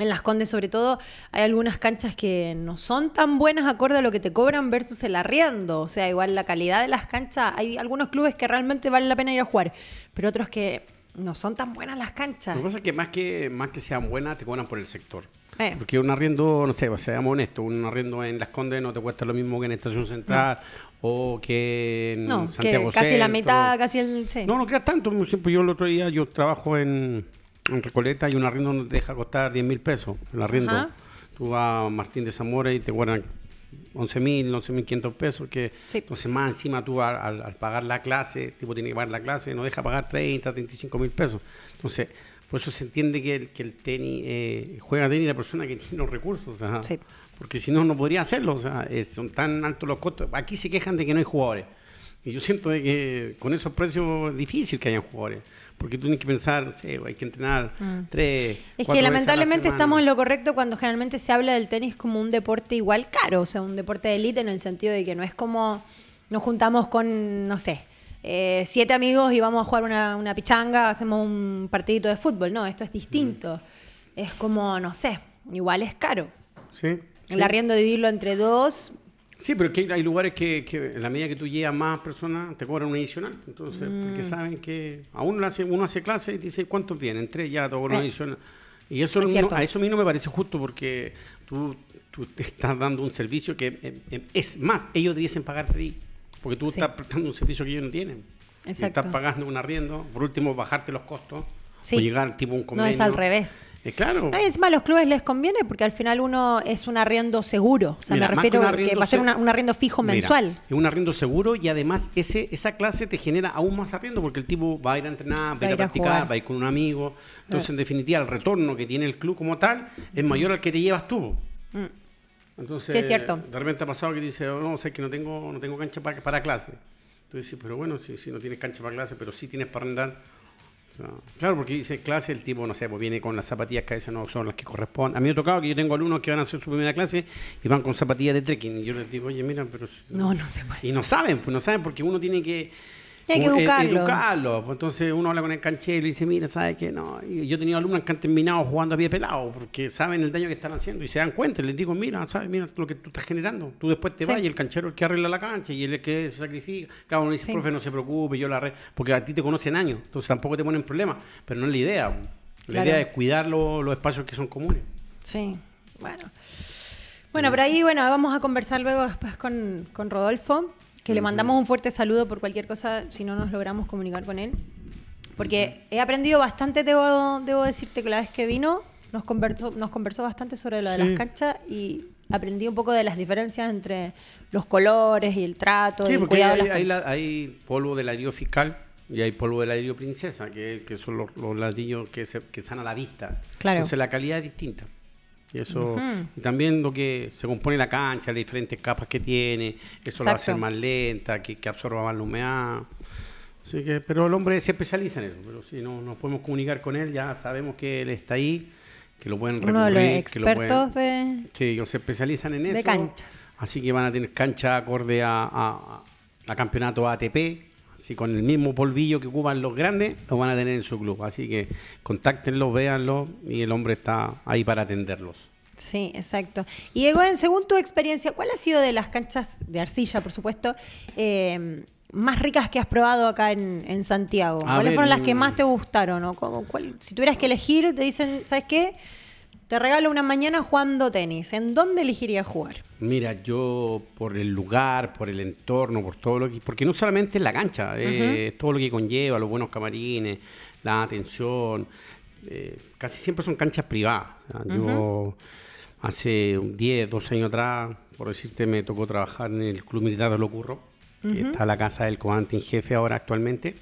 en Las Condes sobre todo, hay algunas canchas que no son tan buenas acorde a lo que te cobran versus el arriendo. O sea, igual la calidad de las canchas, hay algunos clubes que realmente vale la pena ir a jugar, pero otros que no son tan buenas las canchas. Lo que pasa es que más que, más que sean buenas, te cobran por el sector. Eh. Porque un arriendo, no sé, pues, seamos honestos, un arriendo en Las Condes no te cuesta lo mismo que en Estación Central o que en No, Santiago que casi la mitad, casi el... Sí. No, no creas tanto. Por ejemplo, yo el otro día yo trabajo en, en Recoleta y un arriendo no te deja costar 10 mil pesos. El arriendo. Ajá. Tú vas a Martín de Zamora y te cobran 11 mil, 11 mil 500 pesos. Que, Sí. Entonces, más encima tú al, al- al pagar la clase, tipo tiene que pagar la clase, no deja pagar 30, 35 mil pesos. Entonces, por eso se entiende que el, que el tenis, eh, juega tenis la persona que tiene los recursos. o sea, Sí. Porque si no, no podría hacerlo. O sea, son tan altos los costos. Aquí se quejan de que no hay jugadores. Y yo siento de que con esos precios es difícil que hayan jugadores. Porque tú tienes que pensar, no sé, hay que entrenar tres. Mm. Es cuatro que la lamentablemente estamos en lo correcto cuando generalmente se habla del tenis como un deporte igual caro, o sea, un deporte de élite en el sentido de que no es como nos juntamos con, no sé, eh, siete amigos y vamos a jugar una, una pichanga, hacemos un partidito de fútbol. No, esto es distinto. Es como, no sé, igual es caro. Sí. El sí. arriendo dividirlo entre dos, Sí, pero que hay lugares que, que en la medida que tú llegas más personas te cobran un adicional. Entonces, Mm. porque saben que a uno, hace, uno hace clase y dice, ¿cuántos vienen? Tres ya, te cobran un Eh. adicional. Y eso Es no- a eso a mí no me parece justo porque tú, tú te estás dando un servicio que eh, eh, es más, ellos debiesen pagarte a ti. Porque tú Sí. estás prestando un servicio que ellos no tienen. Y Exacto. estás pagando un arriendo, por último, bajarte los costos. Sí. O llegar tipo un no convenio. es al revés. Eh, claro. No, encima a los clubes les conviene porque al final uno es un arriendo seguro. O sea, Mira, me refiero a que va a ser una- un arriendo fijo Mira, mensual. Es un arriendo seguro y además ese, esa clase te genera aún más arriendo porque el tipo va a ir a entrenar, va, a ir a practicar, jugar. va a ir con un amigo. Entonces, en definitiva, el retorno que tiene el club como tal es mayor al que te llevas tú. Mm. Entonces, Sí, es cierto. de repente ha pasado que dice, oh, no, sé que no tengo, no tengo cancha para, para clase. Tú dices, pero bueno, si, si no tienes cancha para clase, pero sí tienes para arrendar. Claro, porque dice clase, el tipo, no sé, pues viene con las zapatillas que a veces no son las que corresponden. A mí me ha tocado que yo tengo alumnos que van a hacer su primera clase y van con zapatillas de trekking. Y yo les digo, oye, mira, pero... No, no se puede. y no saben, pues no saben porque uno tiene que, Hay que eh, educarlo. educarlo. Pues entonces uno habla con el canchero y dice, mira, ¿sabes qué? No. Y yo he tenido alumnos que han terminado jugando a pie pelado porque saben el daño que están haciendo y se dan cuenta. Y les digo, mira, ¿sabes? Mira lo que tú estás generando. Tú después te Sí. vas y el canchero es el que arregla la cancha y él es el que se sacrifica. Cada uno dice, Sí. profe, no se preocupe, yo la arreglo. Porque a ti te conocen años, entonces tampoco te ponen problemas. Pero no es la idea. La Claro. idea es cuidar lo- los espacios que son comunes. Sí, bueno. Bueno, por ahí, bueno, vamos a conversar luego después con, con Rodolfo, que le mandamos un fuerte saludo por cualquier cosa si no nos logramos comunicar con él. Porque he aprendido bastante, debo, debo decirte que la vez que vino nos conversó, nos conversó bastante sobre lo de Sí. las canchas y aprendí un poco de las diferencias entre los colores y el trato y Sí, el porque hay, de las hay canchas. la- hay polvo del ladrillo fiscal y hay polvo del ladrillo princesa, que, que son los, los ladrillos que, se, que están a la vista. Claro. Entonces la calidad es distinta. Y eso y también lo que se compone la cancha, las diferentes capas que tiene, eso la hace más lenta, que, que absorba más la humedad. Así que, pero el hombre se especializa en eso. Pero si no nos podemos comunicar con él, ya sabemos que él está ahí, que lo pueden Uno de los recurrir, que lo pueden- expertos de... que ellos se especializan en De eso. canchas. Así que van a tener cancha acorde a, a- a campeonato ATP. Así con el mismo polvillo que ocupan los grandes, lo van a tener en su club. Así que contáctenlos, véanlo y el hombre está ahí para atenderlos. Sí, exacto. Y Egoen, según tu experiencia, ¿cuál ha sido de las canchas de arcilla, por supuesto, eh, más ricas que has probado acá en, en Santiago? A ¿Cuáles ver, fueron las que mm. más te gustaron? o cómo- cuál- si tuvieras que elegir, te dicen, ¿sabes qué? Te regalo una mañana jugando tenis. ¿En dónde elegirías jugar? Mira, yo por el lugar, por el entorno, por todo lo que... Porque no solamente es la cancha, eh, todo lo que conlleva, los buenos camarines, la atención. eh, casi siempre son canchas privadas. Yo hace 10, 12 años atrás, por decirte, me tocó trabajar en el Club Militar de Locurro, que está la casa del comandante en jefe ahora actualmente.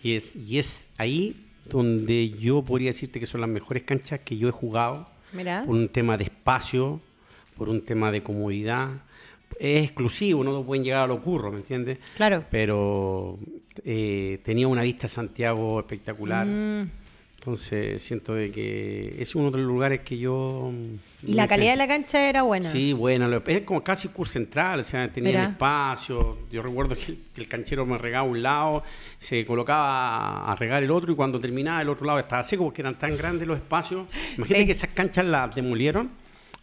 Y es, y es ahí donde yo podría decirte que son las mejores canchas que yo he jugado por un tema de espacio, por un tema de comodidad, es exclusivo, no pueden llegar a lo curro, ¿me entiendes? Claro. Pero eh, tenía una vista a Santiago espectacular. Mm. Entonces siento de que es uno de los lugares que yo... ¿Y la calidad de la cancha era buena? Sí, buena. Es como casi curso central, o sea, tenía el espacio. Yo recuerdo que el, que el canchero me regaba un lado, se colocaba a regar el otro y cuando terminaba el otro lado estaba seco porque eran tan grandes los espacios. Imagínate Sí. que esas canchas las demolieron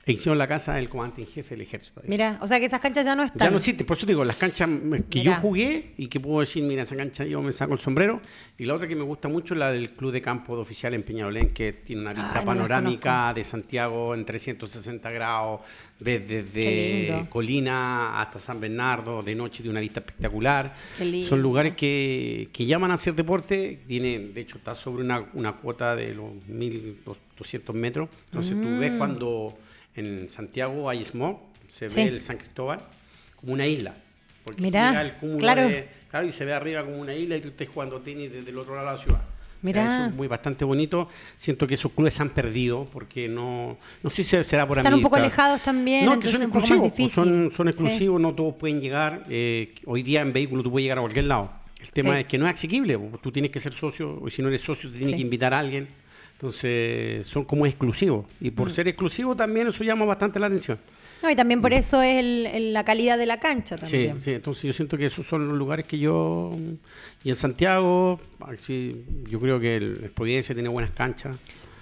e hicieron la casa del comandante en jefe del ejército. Mira, o sea que esas canchas ya no están. Ya no existe, por eso te digo, las canchas que yo jugué y que puedo decir, mira, esa cancha yo me saco el sombrero. Y la otra que me gusta mucho es la del Club de Campo de Oficial en Peñalolén, que tiene una vista Ay, no las panorámica de Santiago en 360 grados, ves desde. Colina hasta San Bernardo, de noche de una vista espectacular. Qué lindo. Son lugares que, que llaman a hacer deporte, tiene, de hecho está sobre una, una cuota de los 1.200 metros. Entonces tú ves cuando en Santiago hay smog, se. Sí. ve el San Cristóbal como una isla. Porque Mirá, llega el cúmulo claro. de- claro, y se ve arriba como una isla y tú estés jugando tenis desde el otro lado de la ciudad. Mirá. eso es muy bastante bonito. Siento que esos clubes se han perdido porque no, no sé si será por Están un poco alejados también, No, que son exclusivos, pues, son, son Sí. exclusivos, no todos pueden llegar. eh, hoy día en vehículo tú puedes llegar a cualquier lado. El tema Sí. es que no es asequible, pues, tú tienes que ser socio, o si no eres socio te tienes Sí. que invitar a alguien. Entonces son como exclusivos. Y Mm. por ser exclusivos también eso llama bastante la atención. No, y también por eso es el- el- la calidad de la cancha Sí, también. sí, entonces yo siento que esos son los lugares que yo... Y en Santiago, sí, yo creo que el, el Providencia tiene buenas canchas.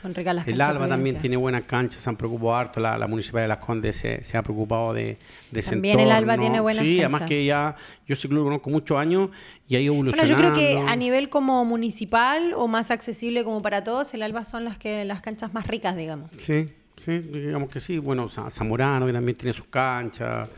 Son ricas las El canchas. Alba también tiene buenas canchas, se han preocupado harto, la, la Municipalidad de Las Condes se, se ha preocupado de, de ese También el Alba tiene buenas Sí, además canchas. que ya, yo ese club lo conozco muchos años y ha ido Bueno, evolucionando. yo creo que a nivel como municipal o más accesible como para todos, el Alba son las que las canchas más ricas, digamos. Sí, sí, digamos que sí. Bueno, Za- Zamorano que también tiene sus canchas,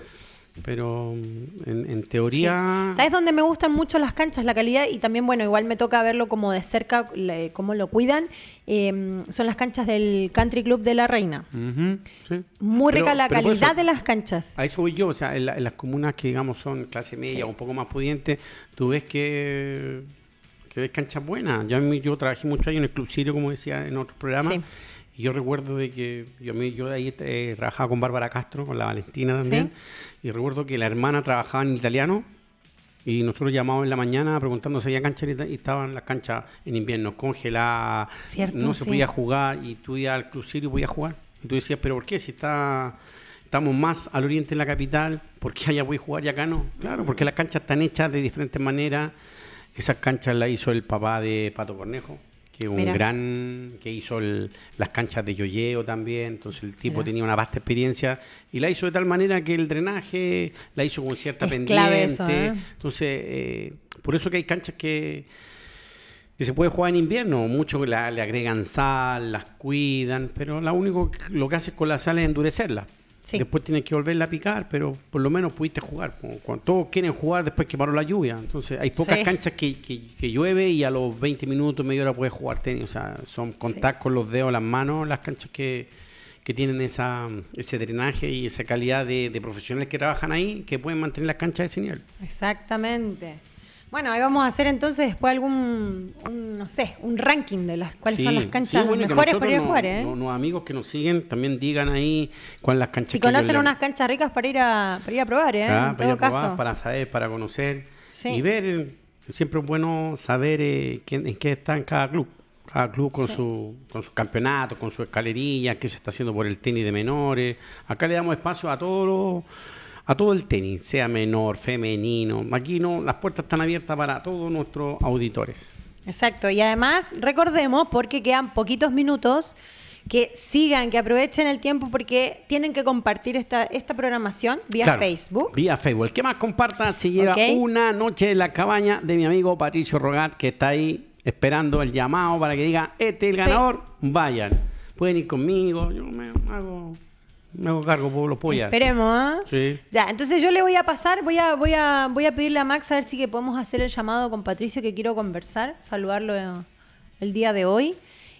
pero mm, en, en teoría... Sí. ¿Sabes dónde me gustan mucho las canchas, la calidad? Y también, bueno, igual me toca verlo como de cerca, le- cómo lo cuidan. eh, son las canchas del Country Club de la Reina. Sí. Muy Pero- rica la calidad eso- de las canchas. A eso voy yo, o sea, en, la- en las comunas que digamos son clase media Sí. o un poco más pudientes, tú ves que, que ves canchas buenas. Yo, yo trabajé muchos años en el Club Sirio, como decía en otros programas, Sí. Y yo recuerdo de que yo, yo ahí eh, trabajaba con Bárbara Castro, con la Valentina también, y recuerdo que la hermana trabajaba en italiano, y nosotros llamábamos en la mañana preguntando si había canchas y estaban las canchas en invierno congeladas, no se sí. podía jugar y tú ibas al Sirio y podías jugar. Y tú decías, pero ¿por qué? Si está, estamos más al oriente en la capital, ¿por qué allá voy a jugar y acá no? Claro, porque las canchas están hechas de diferentes maneras. Esas canchas las hizo el papá de Pato Cornejo, que un Mira. gran, que hizo el- las canchas de yoyeo también, entonces el tipo Mira. tenía una vasta experiencia y la hizo de tal manera que el drenaje la hizo con cierta Es pendiente. eso, ¿eh? Entonces, eh, por eso que hay canchas que, que se puede jugar en invierno. Muchos le agregan sal, las cuidan, pero lo único que, lo que haces con la sal es endurecerla. Sí. Después tienes que volverla a picar, pero por lo menos pudiste jugar. Cuando todos quieren jugar después que paró la lluvia. Entonces hay pocas Sí. canchas que, que- que llueve y a los 20 minutos, media hora puedes jugar tenis. O sea, son contactos con los dedos, las manos, las canchas que, que tienen esa, ese drenaje y esa calidad de, de profesionales que trabajan ahí, que pueden mantener las canchas de ese nivel. Exactamente. Bueno, ahí vamos a hacer entonces después algún, un, no sé, un ranking de las cuáles son las sí, canchas bueno, mejores para ir a jugar, no- ¿eh? no- Los amigos que nos siguen también digan ahí cuáles las canchas si conocen unas canchas ricas para ir a, para ir a probar, ¿eh? Ah, en para ir a probar, para saber, para conocer Sí. y ver. Siempre es bueno saber eh, quién, en qué está en cada club. Cada club con, su, con sus campeonatos, con su escalerilla, qué se está haciendo por el tenis de menores. Acá le damos espacio a todo lo- a todo el tenis, sea menor, femenino. Aquí no, las puertas están abiertas para todos nuestros auditores. Exacto, y además recordemos, porque quedan poquitos minutos, que sigan, que aprovechen el tiempo porque tienen que compartir esta, esta programación vía Claro, Facebook. Vía Facebook. El que más comparta se lleva una noche en la cabaña de mi amigo Patricio Rogat, que está ahí esperando el llamado para que diga, este es el Sí. ganador, vayan. Pueden ir conmigo, yo me hago, me hago cargo, los pollas. Esperemos, ¿eh? Sí. Ya, entonces yo le voy a pasar, voy a, voy a, voy a pedirle a Max a ver si que podemos hacer el llamado con Patricio que quiero conversar, saludarlo eh, el día de hoy.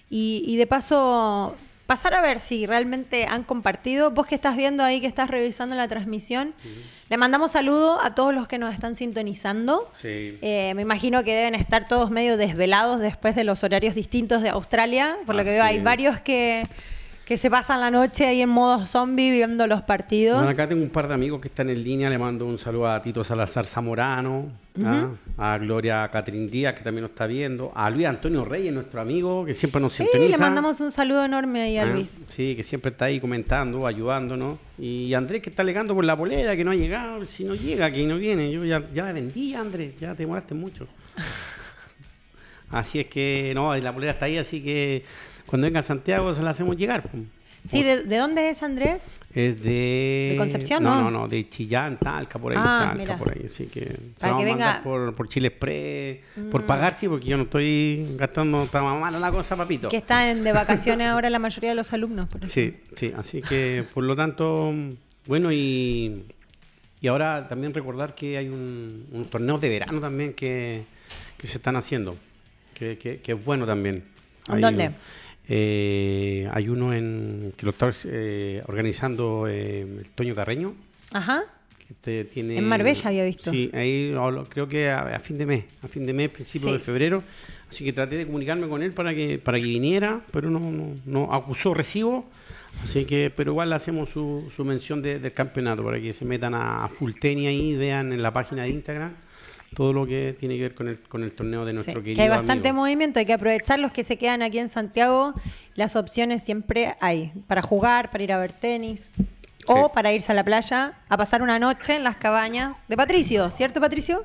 Y, y de paso, pasar a ver si realmente han compartido. Vos que estás viendo ahí, que estás revisando la transmisión, le mandamos saludo a todos los que nos están sintonizando. Sí. Eh, me imagino que deben estar todos medio desvelados después de los horarios distintos de Australia. Por lo que veo, hay varios que, que se pasan la noche ahí en modo zombie viendo los partidos. Bueno, acá tengo un par de amigos que están en línea. Le mando un saludo a Tito Salazar Zamorano, ¿ah? a Gloria Catrín Díaz, que también nos está viendo, a Luis Antonio Reyes, nuestro amigo, que siempre nos sí, sintoniza. le mandamos un saludo enorme ahí a ¿ah? Luis. Sí, que siempre está ahí comentando, ayudándonos. Y Andrés, que está alegando por la polera, que no ha llegado. Si no llega, que no viene. Yo ya, ya la vendí, Andrés, ya te demoraste mucho. así es que, no, la polera está ahí, así que cuando venga a Santiago se la hacemos llegar. Sí, ¿de, de dónde es Andrés? Es de... ¿De Concepción, no? no? No, no, de Chillán, Talca, por ahí, Ah, Talca, mira. por ahí. Así que se Para la que venga- Mm. por, por Chile Express, por pagar, sí, porque yo no estoy gastando, más mala la cosa, papito. Que están de vacaciones ahora la mayoría de los alumnos. Por eso. Sí, sí, así que por lo tanto, bueno, y, y ahora también recordar que hay un, un torneo de verano también que, que se están haciendo, que, que- que es bueno también. ¿En dónde? Eh, hay uno en que lo está eh, organizando eh, el Toño Carreño. Ajá. que te tiene, En Marbella había visto. Sí, ahí creo que a, a fin de mes, a fin de mes, principio Sí. de febrero. Así que traté de comunicarme con él para que para que viniera, pero no, no, no acusó recibo. Así que, pero igual le hacemos su, su mención de- del campeonato para que se metan a, a Full Tenis ahí, vean en la página de Instagram todo lo que tiene que ver con el, con el torneo de Sí, nuestro querido que hay bastante amigo. movimiento, hay que aprovechar los que se quedan aquí en Santiago. Las opciones siempre hay para jugar, para ir a ver tenis o para irse a la playa a pasar una noche en las cabañas de Patricio, ¿cierto Patricio?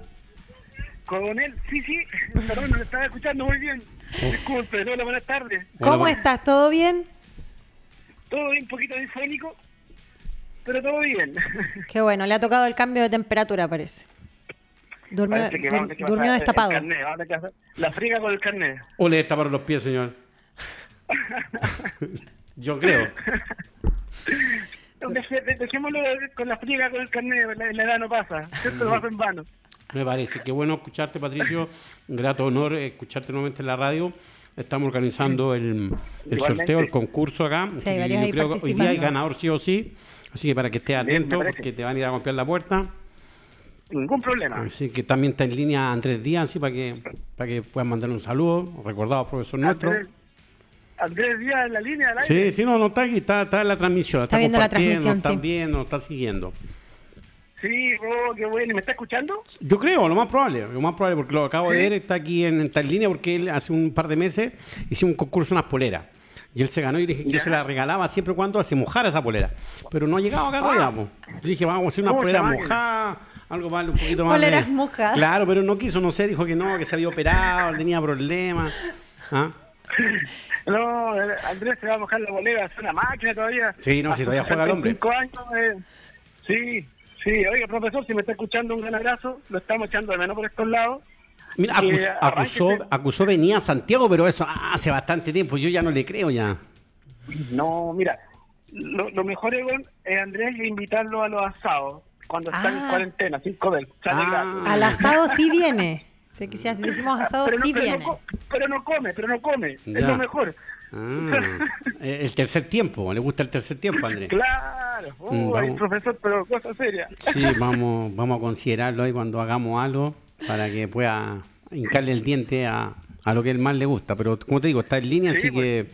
Con él, sí, sí, perdón, no lo estaba escuchando muy bien. Disculpe, hola, buenas tardes. ¿Cómo estás? ¿Todo bien? Todo bien, un poquito disfónico, pero todo bien. Qué bueno, le ha tocado el cambio de temperatura, parece. Durmió, durmió destapado. La friga con el carnet. O le taparon los pies, señor. Yo creo. Dejémoslo con la friga con el carnet, la, la edad no pasa. Esto lo pasa en vano. Me parece. Qué bueno escucharte, Patricio. Un grato honor escucharte nuevamente en la radio. Estamos organizando el, el sorteo, el concurso acá. Sí, yo creo que hoy día hay ganador sí o sí. Así que para que estés atento, porque te van a ir a golpear la puerta. Ningún problema. Así que también está en línea Andrés Díaz, así para que, para que puedan mandarle un saludo. Recordado, profesor nuestro. Andrés, Andrés Díaz en la línea del aire. Sí, sí, no, no está aquí, está, está en la transmisión. Está, Está viendo la compartiendo, transmisión, está sí. viendo, nos está siguiendo. Sí, oh, qué bueno. ¿Y ¿Me está escuchando? Yo creo, lo más probable, lo más probable, porque lo acabo de ver, está aquí en, esta línea, porque él hace un par de meses hicimos un concurso unas poleras. Y él se ganó y dije que yo se la regalaba siempre cuando se mojara esa polera. Pero no ha llegado acá todavía, po. Yo dije, vamos a hacer una polera mojada, algo más, un poquito más. Poleras de- mojadas. Claro, pero no quiso, no sé, dijo que no, que se había operado, tenía problemas. ¿Ah? No, eh, Andrés se va a mojar la bolera, es una máquina todavía. Sí, no, si todavía juega el hombre. Cinco años, eh. Sí, sí. Oiga, profesor, si me está escuchando, un gran abrazo. Lo estamos echando de menos por estos lados. Mira, acus- eh, acusó, acusó venía a Santiago, pero eso hace bastante tiempo, yo ya no le creo ya. No, mira, lo, lo mejor, Egon, es Andrés invitarlo a los asados cuando Ah. en cuarentena, sin comer. Sale Ah. gratis. Al asado sí viene. Sé que si decimos asado pero, no, sí pero, no viene. co- pero no come, pero no come. Ya. Es lo mejor. Ah, el tercer tiempo, le gusta el tercer tiempo, Andrés. Claro. Vamos. profesor, pero cosa seria. Sí, vamos, vamos a considerarlo ahí cuando hagamos algo para que pueda hincarle el diente a, a lo que él más le gusta. Pero como te digo, está en línea, Sí, así pues. que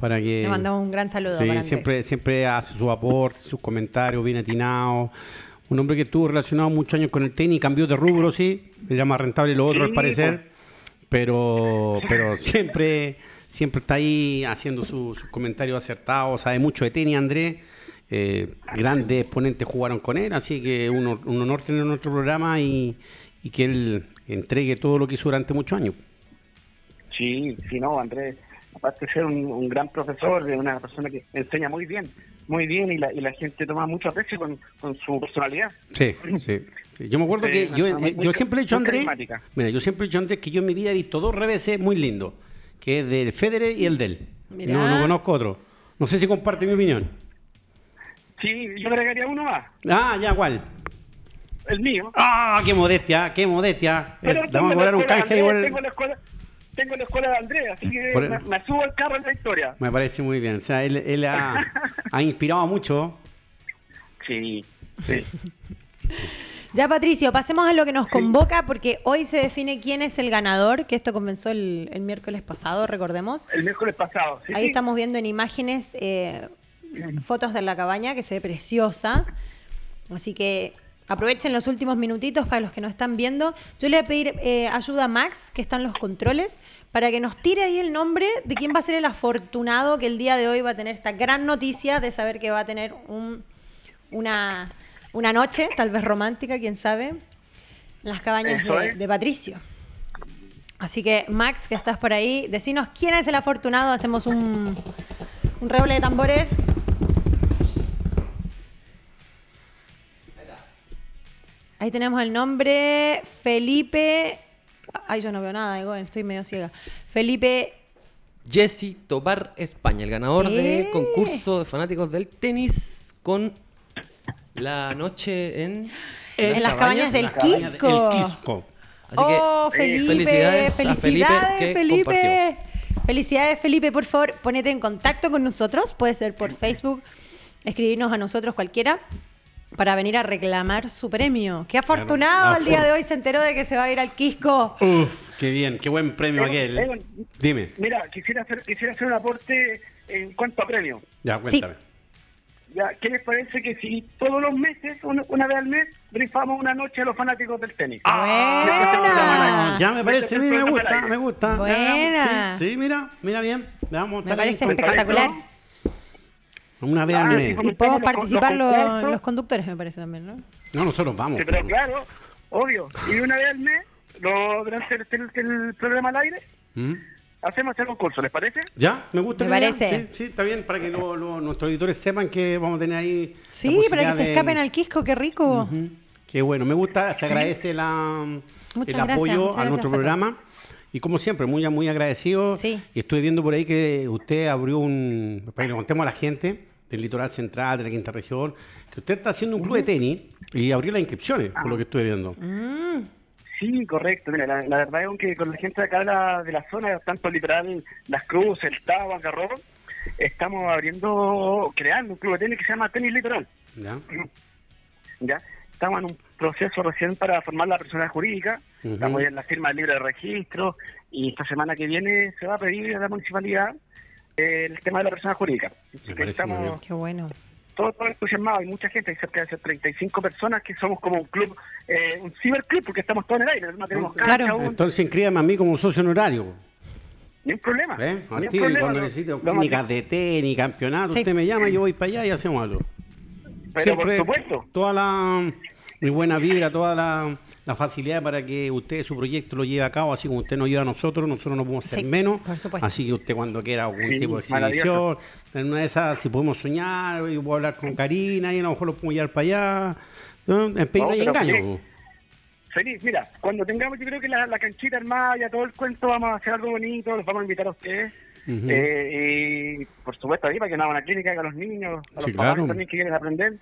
para que... Le mandamos un gran saludo Sí, para siempre, siempre hace su aporte, sus comentarios bien atinados. Un hombre que estuvo relacionado muchos años con el tenis, cambió de rubro, sí, era más rentable lo otro Sí, al parecer, pero, pero siempre, siempre está ahí haciendo su- sus comentarios acertados, sabe mucho de tenis, Andrés. Eh, grandes exponentes jugaron con él, así que un, un honor tenerlo en nuestro programa y, y que él entregue todo lo que hizo durante muchos años. Sí, sí, no, Andrés, aparte de ser un, un gran profesor, de una persona que enseña muy bien, muy bien, y la, y la gente toma mucho aprecio con, con su personalidad. Sí, sí. Yo me acuerdo Sí, que yo, eh, muy yo ca- siempre he dicho Andrés, mira, yo siempre he dicho a Andrés que yo en mi vida he visto dos reveses muy lindos, que es del Federer y el de él. Mirá. No, no conozco otro. No sé si comparte mi opinión. Sí, yo agregaría uno más, Ah, ya, ¿cuál? el mío. Ah, qué modestia, qué modestia. Eh, vamos a cobrar un canje igual. Tengo la escuela, tengo la escuela de Andrés, así que Por- me, me subo al carro en la historia. Me parece muy bien. O sea, él, él ha, ha inspirado mucho. Sí, sí. Ya, Patricio, pasemos a lo que nos convoca porque hoy se define quién es el ganador, que esto comenzó el, el miércoles pasado, recordemos. El miércoles pasado. sí, Ahí sí. estamos viendo en imágenes eh, fotos de la cabaña que se ve preciosa. Así que aprovechen los últimos minutitos para los que nos están viendo. Yo le voy a pedir eh, ayuda a Max, que está en los controles, para que nos tire ahí el nombre de quién va a ser el afortunado que el día de hoy va a tener esta gran noticia de saber que va a tener un, una, una noche, tal vez romántica, quién sabe, en las cabañas de, Patricio. Así que, Max, que estás por ahí, decinos quién es el afortunado. Hacemos un, un redoble de tambores. Ahí tenemos el nombre Felipe. Ay, yo no veo nada, estoy medio ciega. Felipe. Jesse Tobar España, el ganador Eh. del concurso de fanáticos del tenis con la noche en, En las cabañas del La cabaña de Quisco. El Quisco. Así que oh, Felipe. felicidades, Felicidades, a Felipe, que Felipe. Felicidades, Felipe. Por favor, ponete en contacto con nosotros. Puede ser por Facebook, escribirnos a nosotros cualquiera para venir a reclamar su premio. Qué afortunado Claro, el día de hoy se enteró de que se va a ir al Quisco. Uf, qué bien, qué buen premio aquel. Dime, Mira, quisiera hacer, quisiera hacer un aporte en cuanto a premios. ya, cuéntame. Ya, ¿Qué les parece que si todos los meses, una, una vez al mes, rifamos una noche a los fanáticos del tenis? Buena. Ya me parece, a mí me gusta, me gusta. Buena. Sí, sí, mira, mira bien. Vamos a Me parece espectacular. Una vez Ah, al sí, mes. Y podemos participar los los, los conductores, me parece también, ¿no? No, nosotros vamos. Sí, pero claro, obvio. Y una vez al mes, lo, durante el, el- el programa al aire, ¿Mm? hacemos ese concurso, ¿les parece? ¿Ya? ¿Me gusta Me la parece. Sí, sí, está bien, para que lo- lo- nuestros editores sepan que vamos a tener ahí... la Sí, para que posibilidad se de- escapen al Quisco, qué rico. Ujú. Qué bueno, me gusta, se agradece la, el gracias, apoyo a nuestro programa. Y como siempre, muy, muy agradecido. Sí. Y estoy viendo por ahí que usted abrió un. Para que le contemos a la gente del litoral central, de la quinta región, que usted está haciendo un club de tenis y abrió las inscripciones, por lo que estuve viendo. Mm, Sí, correcto. Mira, la, la verdad es que con la gente de acá de la, de la zona, tanto literal, Las Cruces, el Tabo, Algarrobo, estamos abriendo, creando un club de tenis que se llama Tenis Litoral. ¿Ya? ¿ya? Estamos en un proceso recién para formar la persona jurídica, Estamos ya en la firma del libre de registro y esta semana que viene se va a pedir a la municipalidad el tema de la persona jurídica. Estamos qué bueno. todos, todos entusiasmados, hay mucha gente, hay cerca de 35 personas que somos como un club, eh, un ciberclub, porque estamos todos en el aire, no tenemos cancha Claro. aún, Entonces inscríbame a mí como socio honorario. ni un problema. ¿eh? ni un Martín, problema, cuando hemos clínicas de tenis, campeonato, Sí. usted me llama, yo voy para allá y hacemos algo. Pero por supuesto. Toda la mi buena vibra, toda la, la facilidad para que usted su proyecto lo lleve a cabo, así como usted nos lleva a nosotros, nosotros no podemos ser Sí, menos. por supuesto. Así que usted cuando quiera algún Sí, tipo de exhibición, en una de esas, si podemos soñar, yo puedo hablar con Karina y a lo mejor lo podemos llevar para allá. ¿no? En No, y pero engaño. feliz. mira, cuando tengamos yo creo que la, la canchita armada, ya todo el cuento, vamos a hacer algo bonito, los vamos a invitar a ustedes. Eh, y por supuesto ahí para que no hagan una clínica a los niños, a los Sí, papás claro. también que quieren aprender.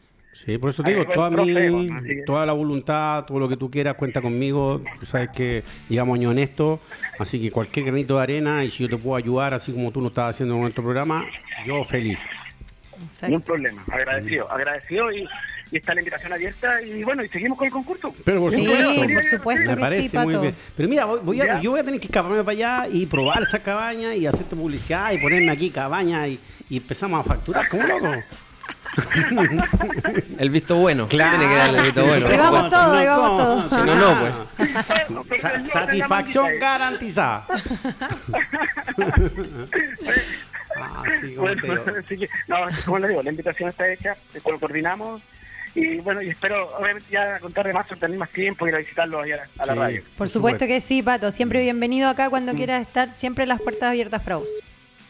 Sí, por eso te digo, toda, mi, toda la voluntad, todo lo que tú quieras, cuenta conmigo. Tú sabes que llegamos años honestos, así que cualquier granito de arena y si yo te puedo ayudar, así como tú lo estás haciendo en nuestro programa, yo feliz. Exacto. Ningún problema, agradecido, agradecido y, y está la invitación abierta y bueno, y seguimos con el concurso. Pero por Sí, supuesto, por supuesto me que parece sí, muy bien. Pero mira, voy- voy a- yo voy a tener que escaparme para allá y probar esa cabaña y hacerte publicidad y ponerme aquí cabaña y, y empezamos a facturar como loco. El visto bueno. Tiene que darle el visto bueno. Ahí vamos todos, ahí vamos todos. Si no, no, pues. Sa- satisfacción garantizada. Ah, sí, como Bueno, así que, no, como le digo, la invitación está hecha, después lo coordinamos y bueno, y espero obviamente ya contar de más, tener más tiempo y ir a visitarlo allá a la Sí. radio. Por supuesto que sí, Pato. Siempre bienvenido acá cuando quieras estar. Siempre las puertas abiertas para vos.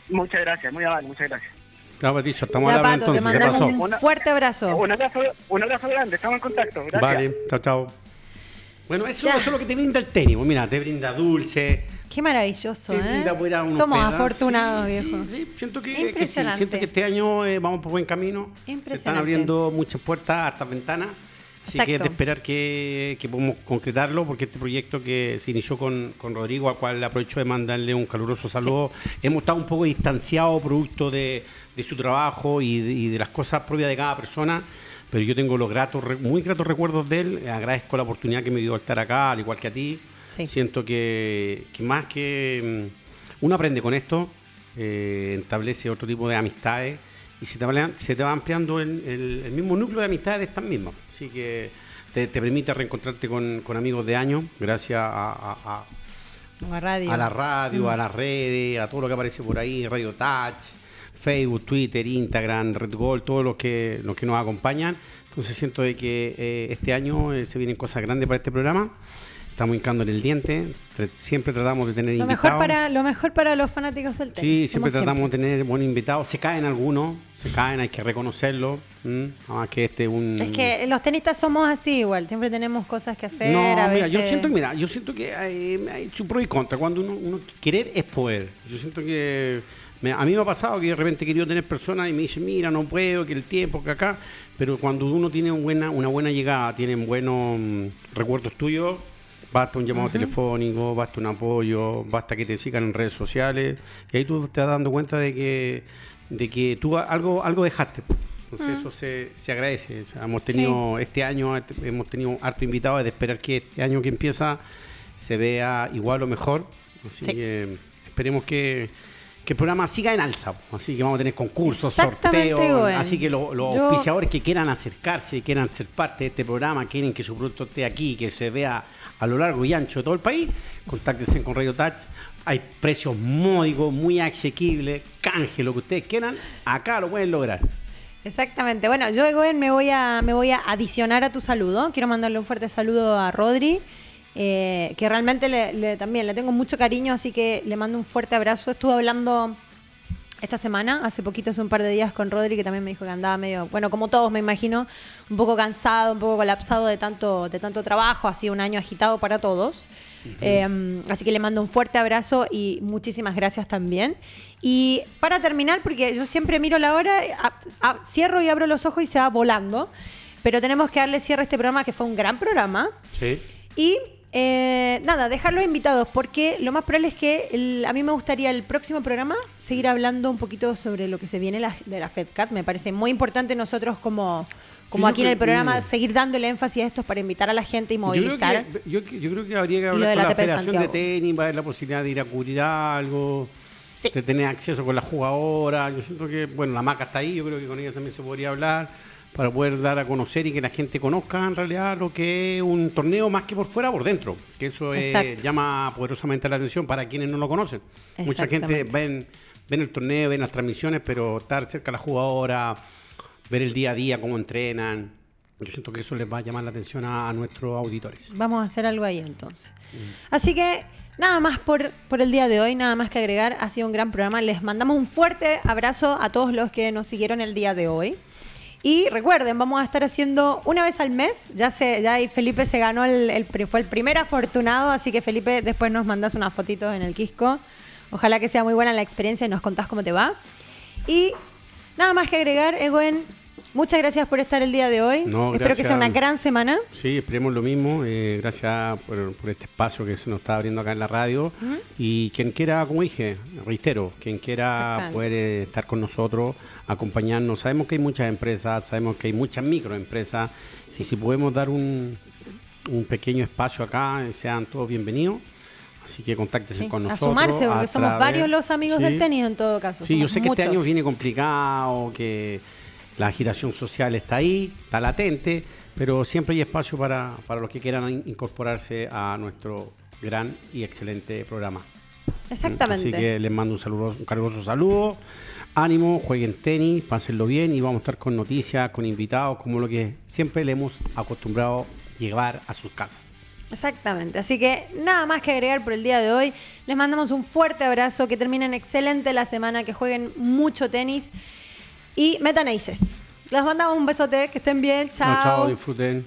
Muchas gracias, muy amable, muchas gracias. Ya, Patricio, estamos Ya, al habla Pato, te entonces. ¿Qué mandamos un fuerte abrazo. Un abrazo, un abrazo grande, estamos en contacto. Gracias. Vale, chao, chao. Bueno, eso, es lo que te brinda el tenis. Mira, te brinda dulce, Qué maravilloso, te ¿eh? brinda a unos Somos pedazos. afortunados, Sí, viejo. Sí, sí, siento que, que sí, Impresionante. siento que este año eh, vamos por buen camino. Se están abriendo muchas puertas, hartas ventanas. Así que es de esperar que, que podamos concretarlo, porque este proyecto que se inició con, con Rodrigo, al cual aprovecho de mandarle un caluroso saludo, hemos estado un poco distanciados producto de, de su trabajo y de, y de las cosas propias de cada persona, pero yo tengo los gratos, muy gratos recuerdos de él. Agradezco la oportunidad que me dio de estar acá, al igual que a ti. Sí. Siento que, que más que mm, uno aprende con esto, eh, establece otro tipo de amistades y se te va, se te va ampliando el, el- el mismo núcleo de amistades de estas mismas. Así que te, te permite reencontrarte con, con amigos de años gracias a- a- a, La radio. a la radio, Mm. a las redes, a todo lo que aparece por ahí, Radio Touch, Facebook, Twitter, Instagram, Red Gold, todos los que, los que nos acompañan. Entonces siento de que eh, este año eh, se vienen cosas grandes para este programa. Estamos hincando en el diente. Siempre tratamos de tener Lo invitados. mejor, para, lo mejor para los fanáticos del tenis. Sí, siempre tratamos de tener buenos invitados. Se caen algunos, se caen, hay que reconocerlo. ¿m? Nada más que este es un... Es que los tenistas somos así igual, siempre tenemos cosas que hacer. No, a mira, veces... yo siento que mira, yo siento que hay, hay su pro y contra. Cuando uno, uno querer es poder. Yo siento que me- a mí me ha pasado que de repente he querido tener personas y me dicen, mira, no puedo, que el tiempo, que acá. Pero cuando uno tiene buena, una buena llegada, tienen buenos mm, recuerdos tuyos, basta un llamado telefónico, basta un apoyo, basta que te sigan en redes sociales. Y ahí tú te vas dando cuenta de que, de que tú algo, algo dejaste. Entonces eso se, se agradece. O sea, hemos tenido este año, este- hemos tenido harto invitados de esperar que este año que empieza se vea igual o mejor. Así Sí. que esperemos que, que el programa siga en alza. Así que vamos a tener concursos, sorteos. Así que lo- los Yo- auspiciadores que quieran acercarse, quieran ser parte de este programa, quieren que su producto esté aquí, que se vea a lo largo y ancho de todo el país, contáctense con Radio Touch. Hay precios módicos, muy asequibles, canje, lo que ustedes quieran, acá lo pueden lograr. Exactamente. Bueno, yo, Egoen, me voy a, me voy a adicionar a tu saludo. Quiero mandarle un fuerte saludo a Rodri, eh, que realmente le, también le tengo mucho cariño, así que le mando un fuerte abrazo. Estuve hablando esta semana, hace poquito, hace un par de días con Rodri, que también me dijo que andaba medio, bueno, como todos me imagino, un poco cansado, un poco colapsado de tanto, de tanto trabajo, ha sido un año agitado para todos. Eh, así que le mando un fuerte abrazo y muchísimas gracias también. Y para terminar, porque yo siempre miro la hora, a- a- cierro y abro los ojos y se va volando, pero tenemos que darle cierre a este programa, que fue un gran programa. Sí. Y eh, nada, dejar los invitados, porque lo más probable es que el- a mí me gustaría el próximo programa seguir hablando un poquito sobre lo que se viene la- de la FedCat. Me parece muy importante nosotros como, como Sí, aquí en el programa mm. seguir dándole énfasis a esto para invitar a la gente y Yo creo, movilizar. que, yo, yo creo que habría que hablar de con la la, de Federación de. Tenis, va a haber la posibilidad de ir a cubrir algo, Sí. de tener acceso con la jugadora. Yo siento que, bueno, la maca está ahí, yo creo que con ella también se podría hablar para poder dar a conocer y que la gente conozca en realidad lo que es un torneo más que por fuera, por dentro. Que eso Exacto. llama poderosamente la atención para quienes no lo conocen. Mucha gente ven, ven el torneo, ven las transmisiones, pero estar cerca de la jugadora, ver el día a día, cómo entrenan. Yo siento que eso les va a llamar la atención a, a nuestros auditores. Vamos a hacer algo ahí entonces. Así que nada más por, por el día de hoy, nada más que agregar. Ha sido un gran programa. Les mandamos un fuerte abrazo a todos los que nos siguieron el día de hoy. Y recuerden, vamos a estar haciendo una vez al mes. Ya se, ya Felipe se ganó el, fue el primer afortunado, así que Felipe después nos mandas unas fotitos en el Quisco. Ojalá que sea muy buena la experiencia y nos contás cómo te va. Y nada más que agregar, Egoen, muchas gracias por estar el día de hoy. No, Espero que sea una gran semana. Sí, esperemos lo mismo. eh, gracias por, por este espacio que se nos está abriendo acá en la radio. Y quien quiera, como dije, reitero, quien quiera poder eh, estar con nosotros, acompañarnos. Sabemos que hay muchas empresas, sabemos que hay muchas microempresas. Y si podemos dar un, un pequeño espacio acá, eh, sean todos bienvenidos. Así que contáctense Sí, con a nosotros. sumarse, porque a somos varios los amigos Sí. del tenis en todo caso. Sí, yo sé que este muchos. año viene complicado, que la agitación social está ahí, está latente, pero siempre hay espacio para, para los que quieran in- incorporarse a nuestro gran y excelente programa. Exactamente. Así que les mando un saludo, un caluroso saludo. Ánimo, jueguen tenis, pásenlo bien y vamos a estar con noticias, con invitados, como lo que siempre le hemos acostumbrado llevar a sus casas. Exactamente. Así que nada más que agregar por el día de hoy. Les mandamos un fuerte abrazo, que terminen excelente la semana, que jueguen mucho tenis y metan aces. Les mandamos un besote, que estén bien. Chao, chao, Chao. disfruten.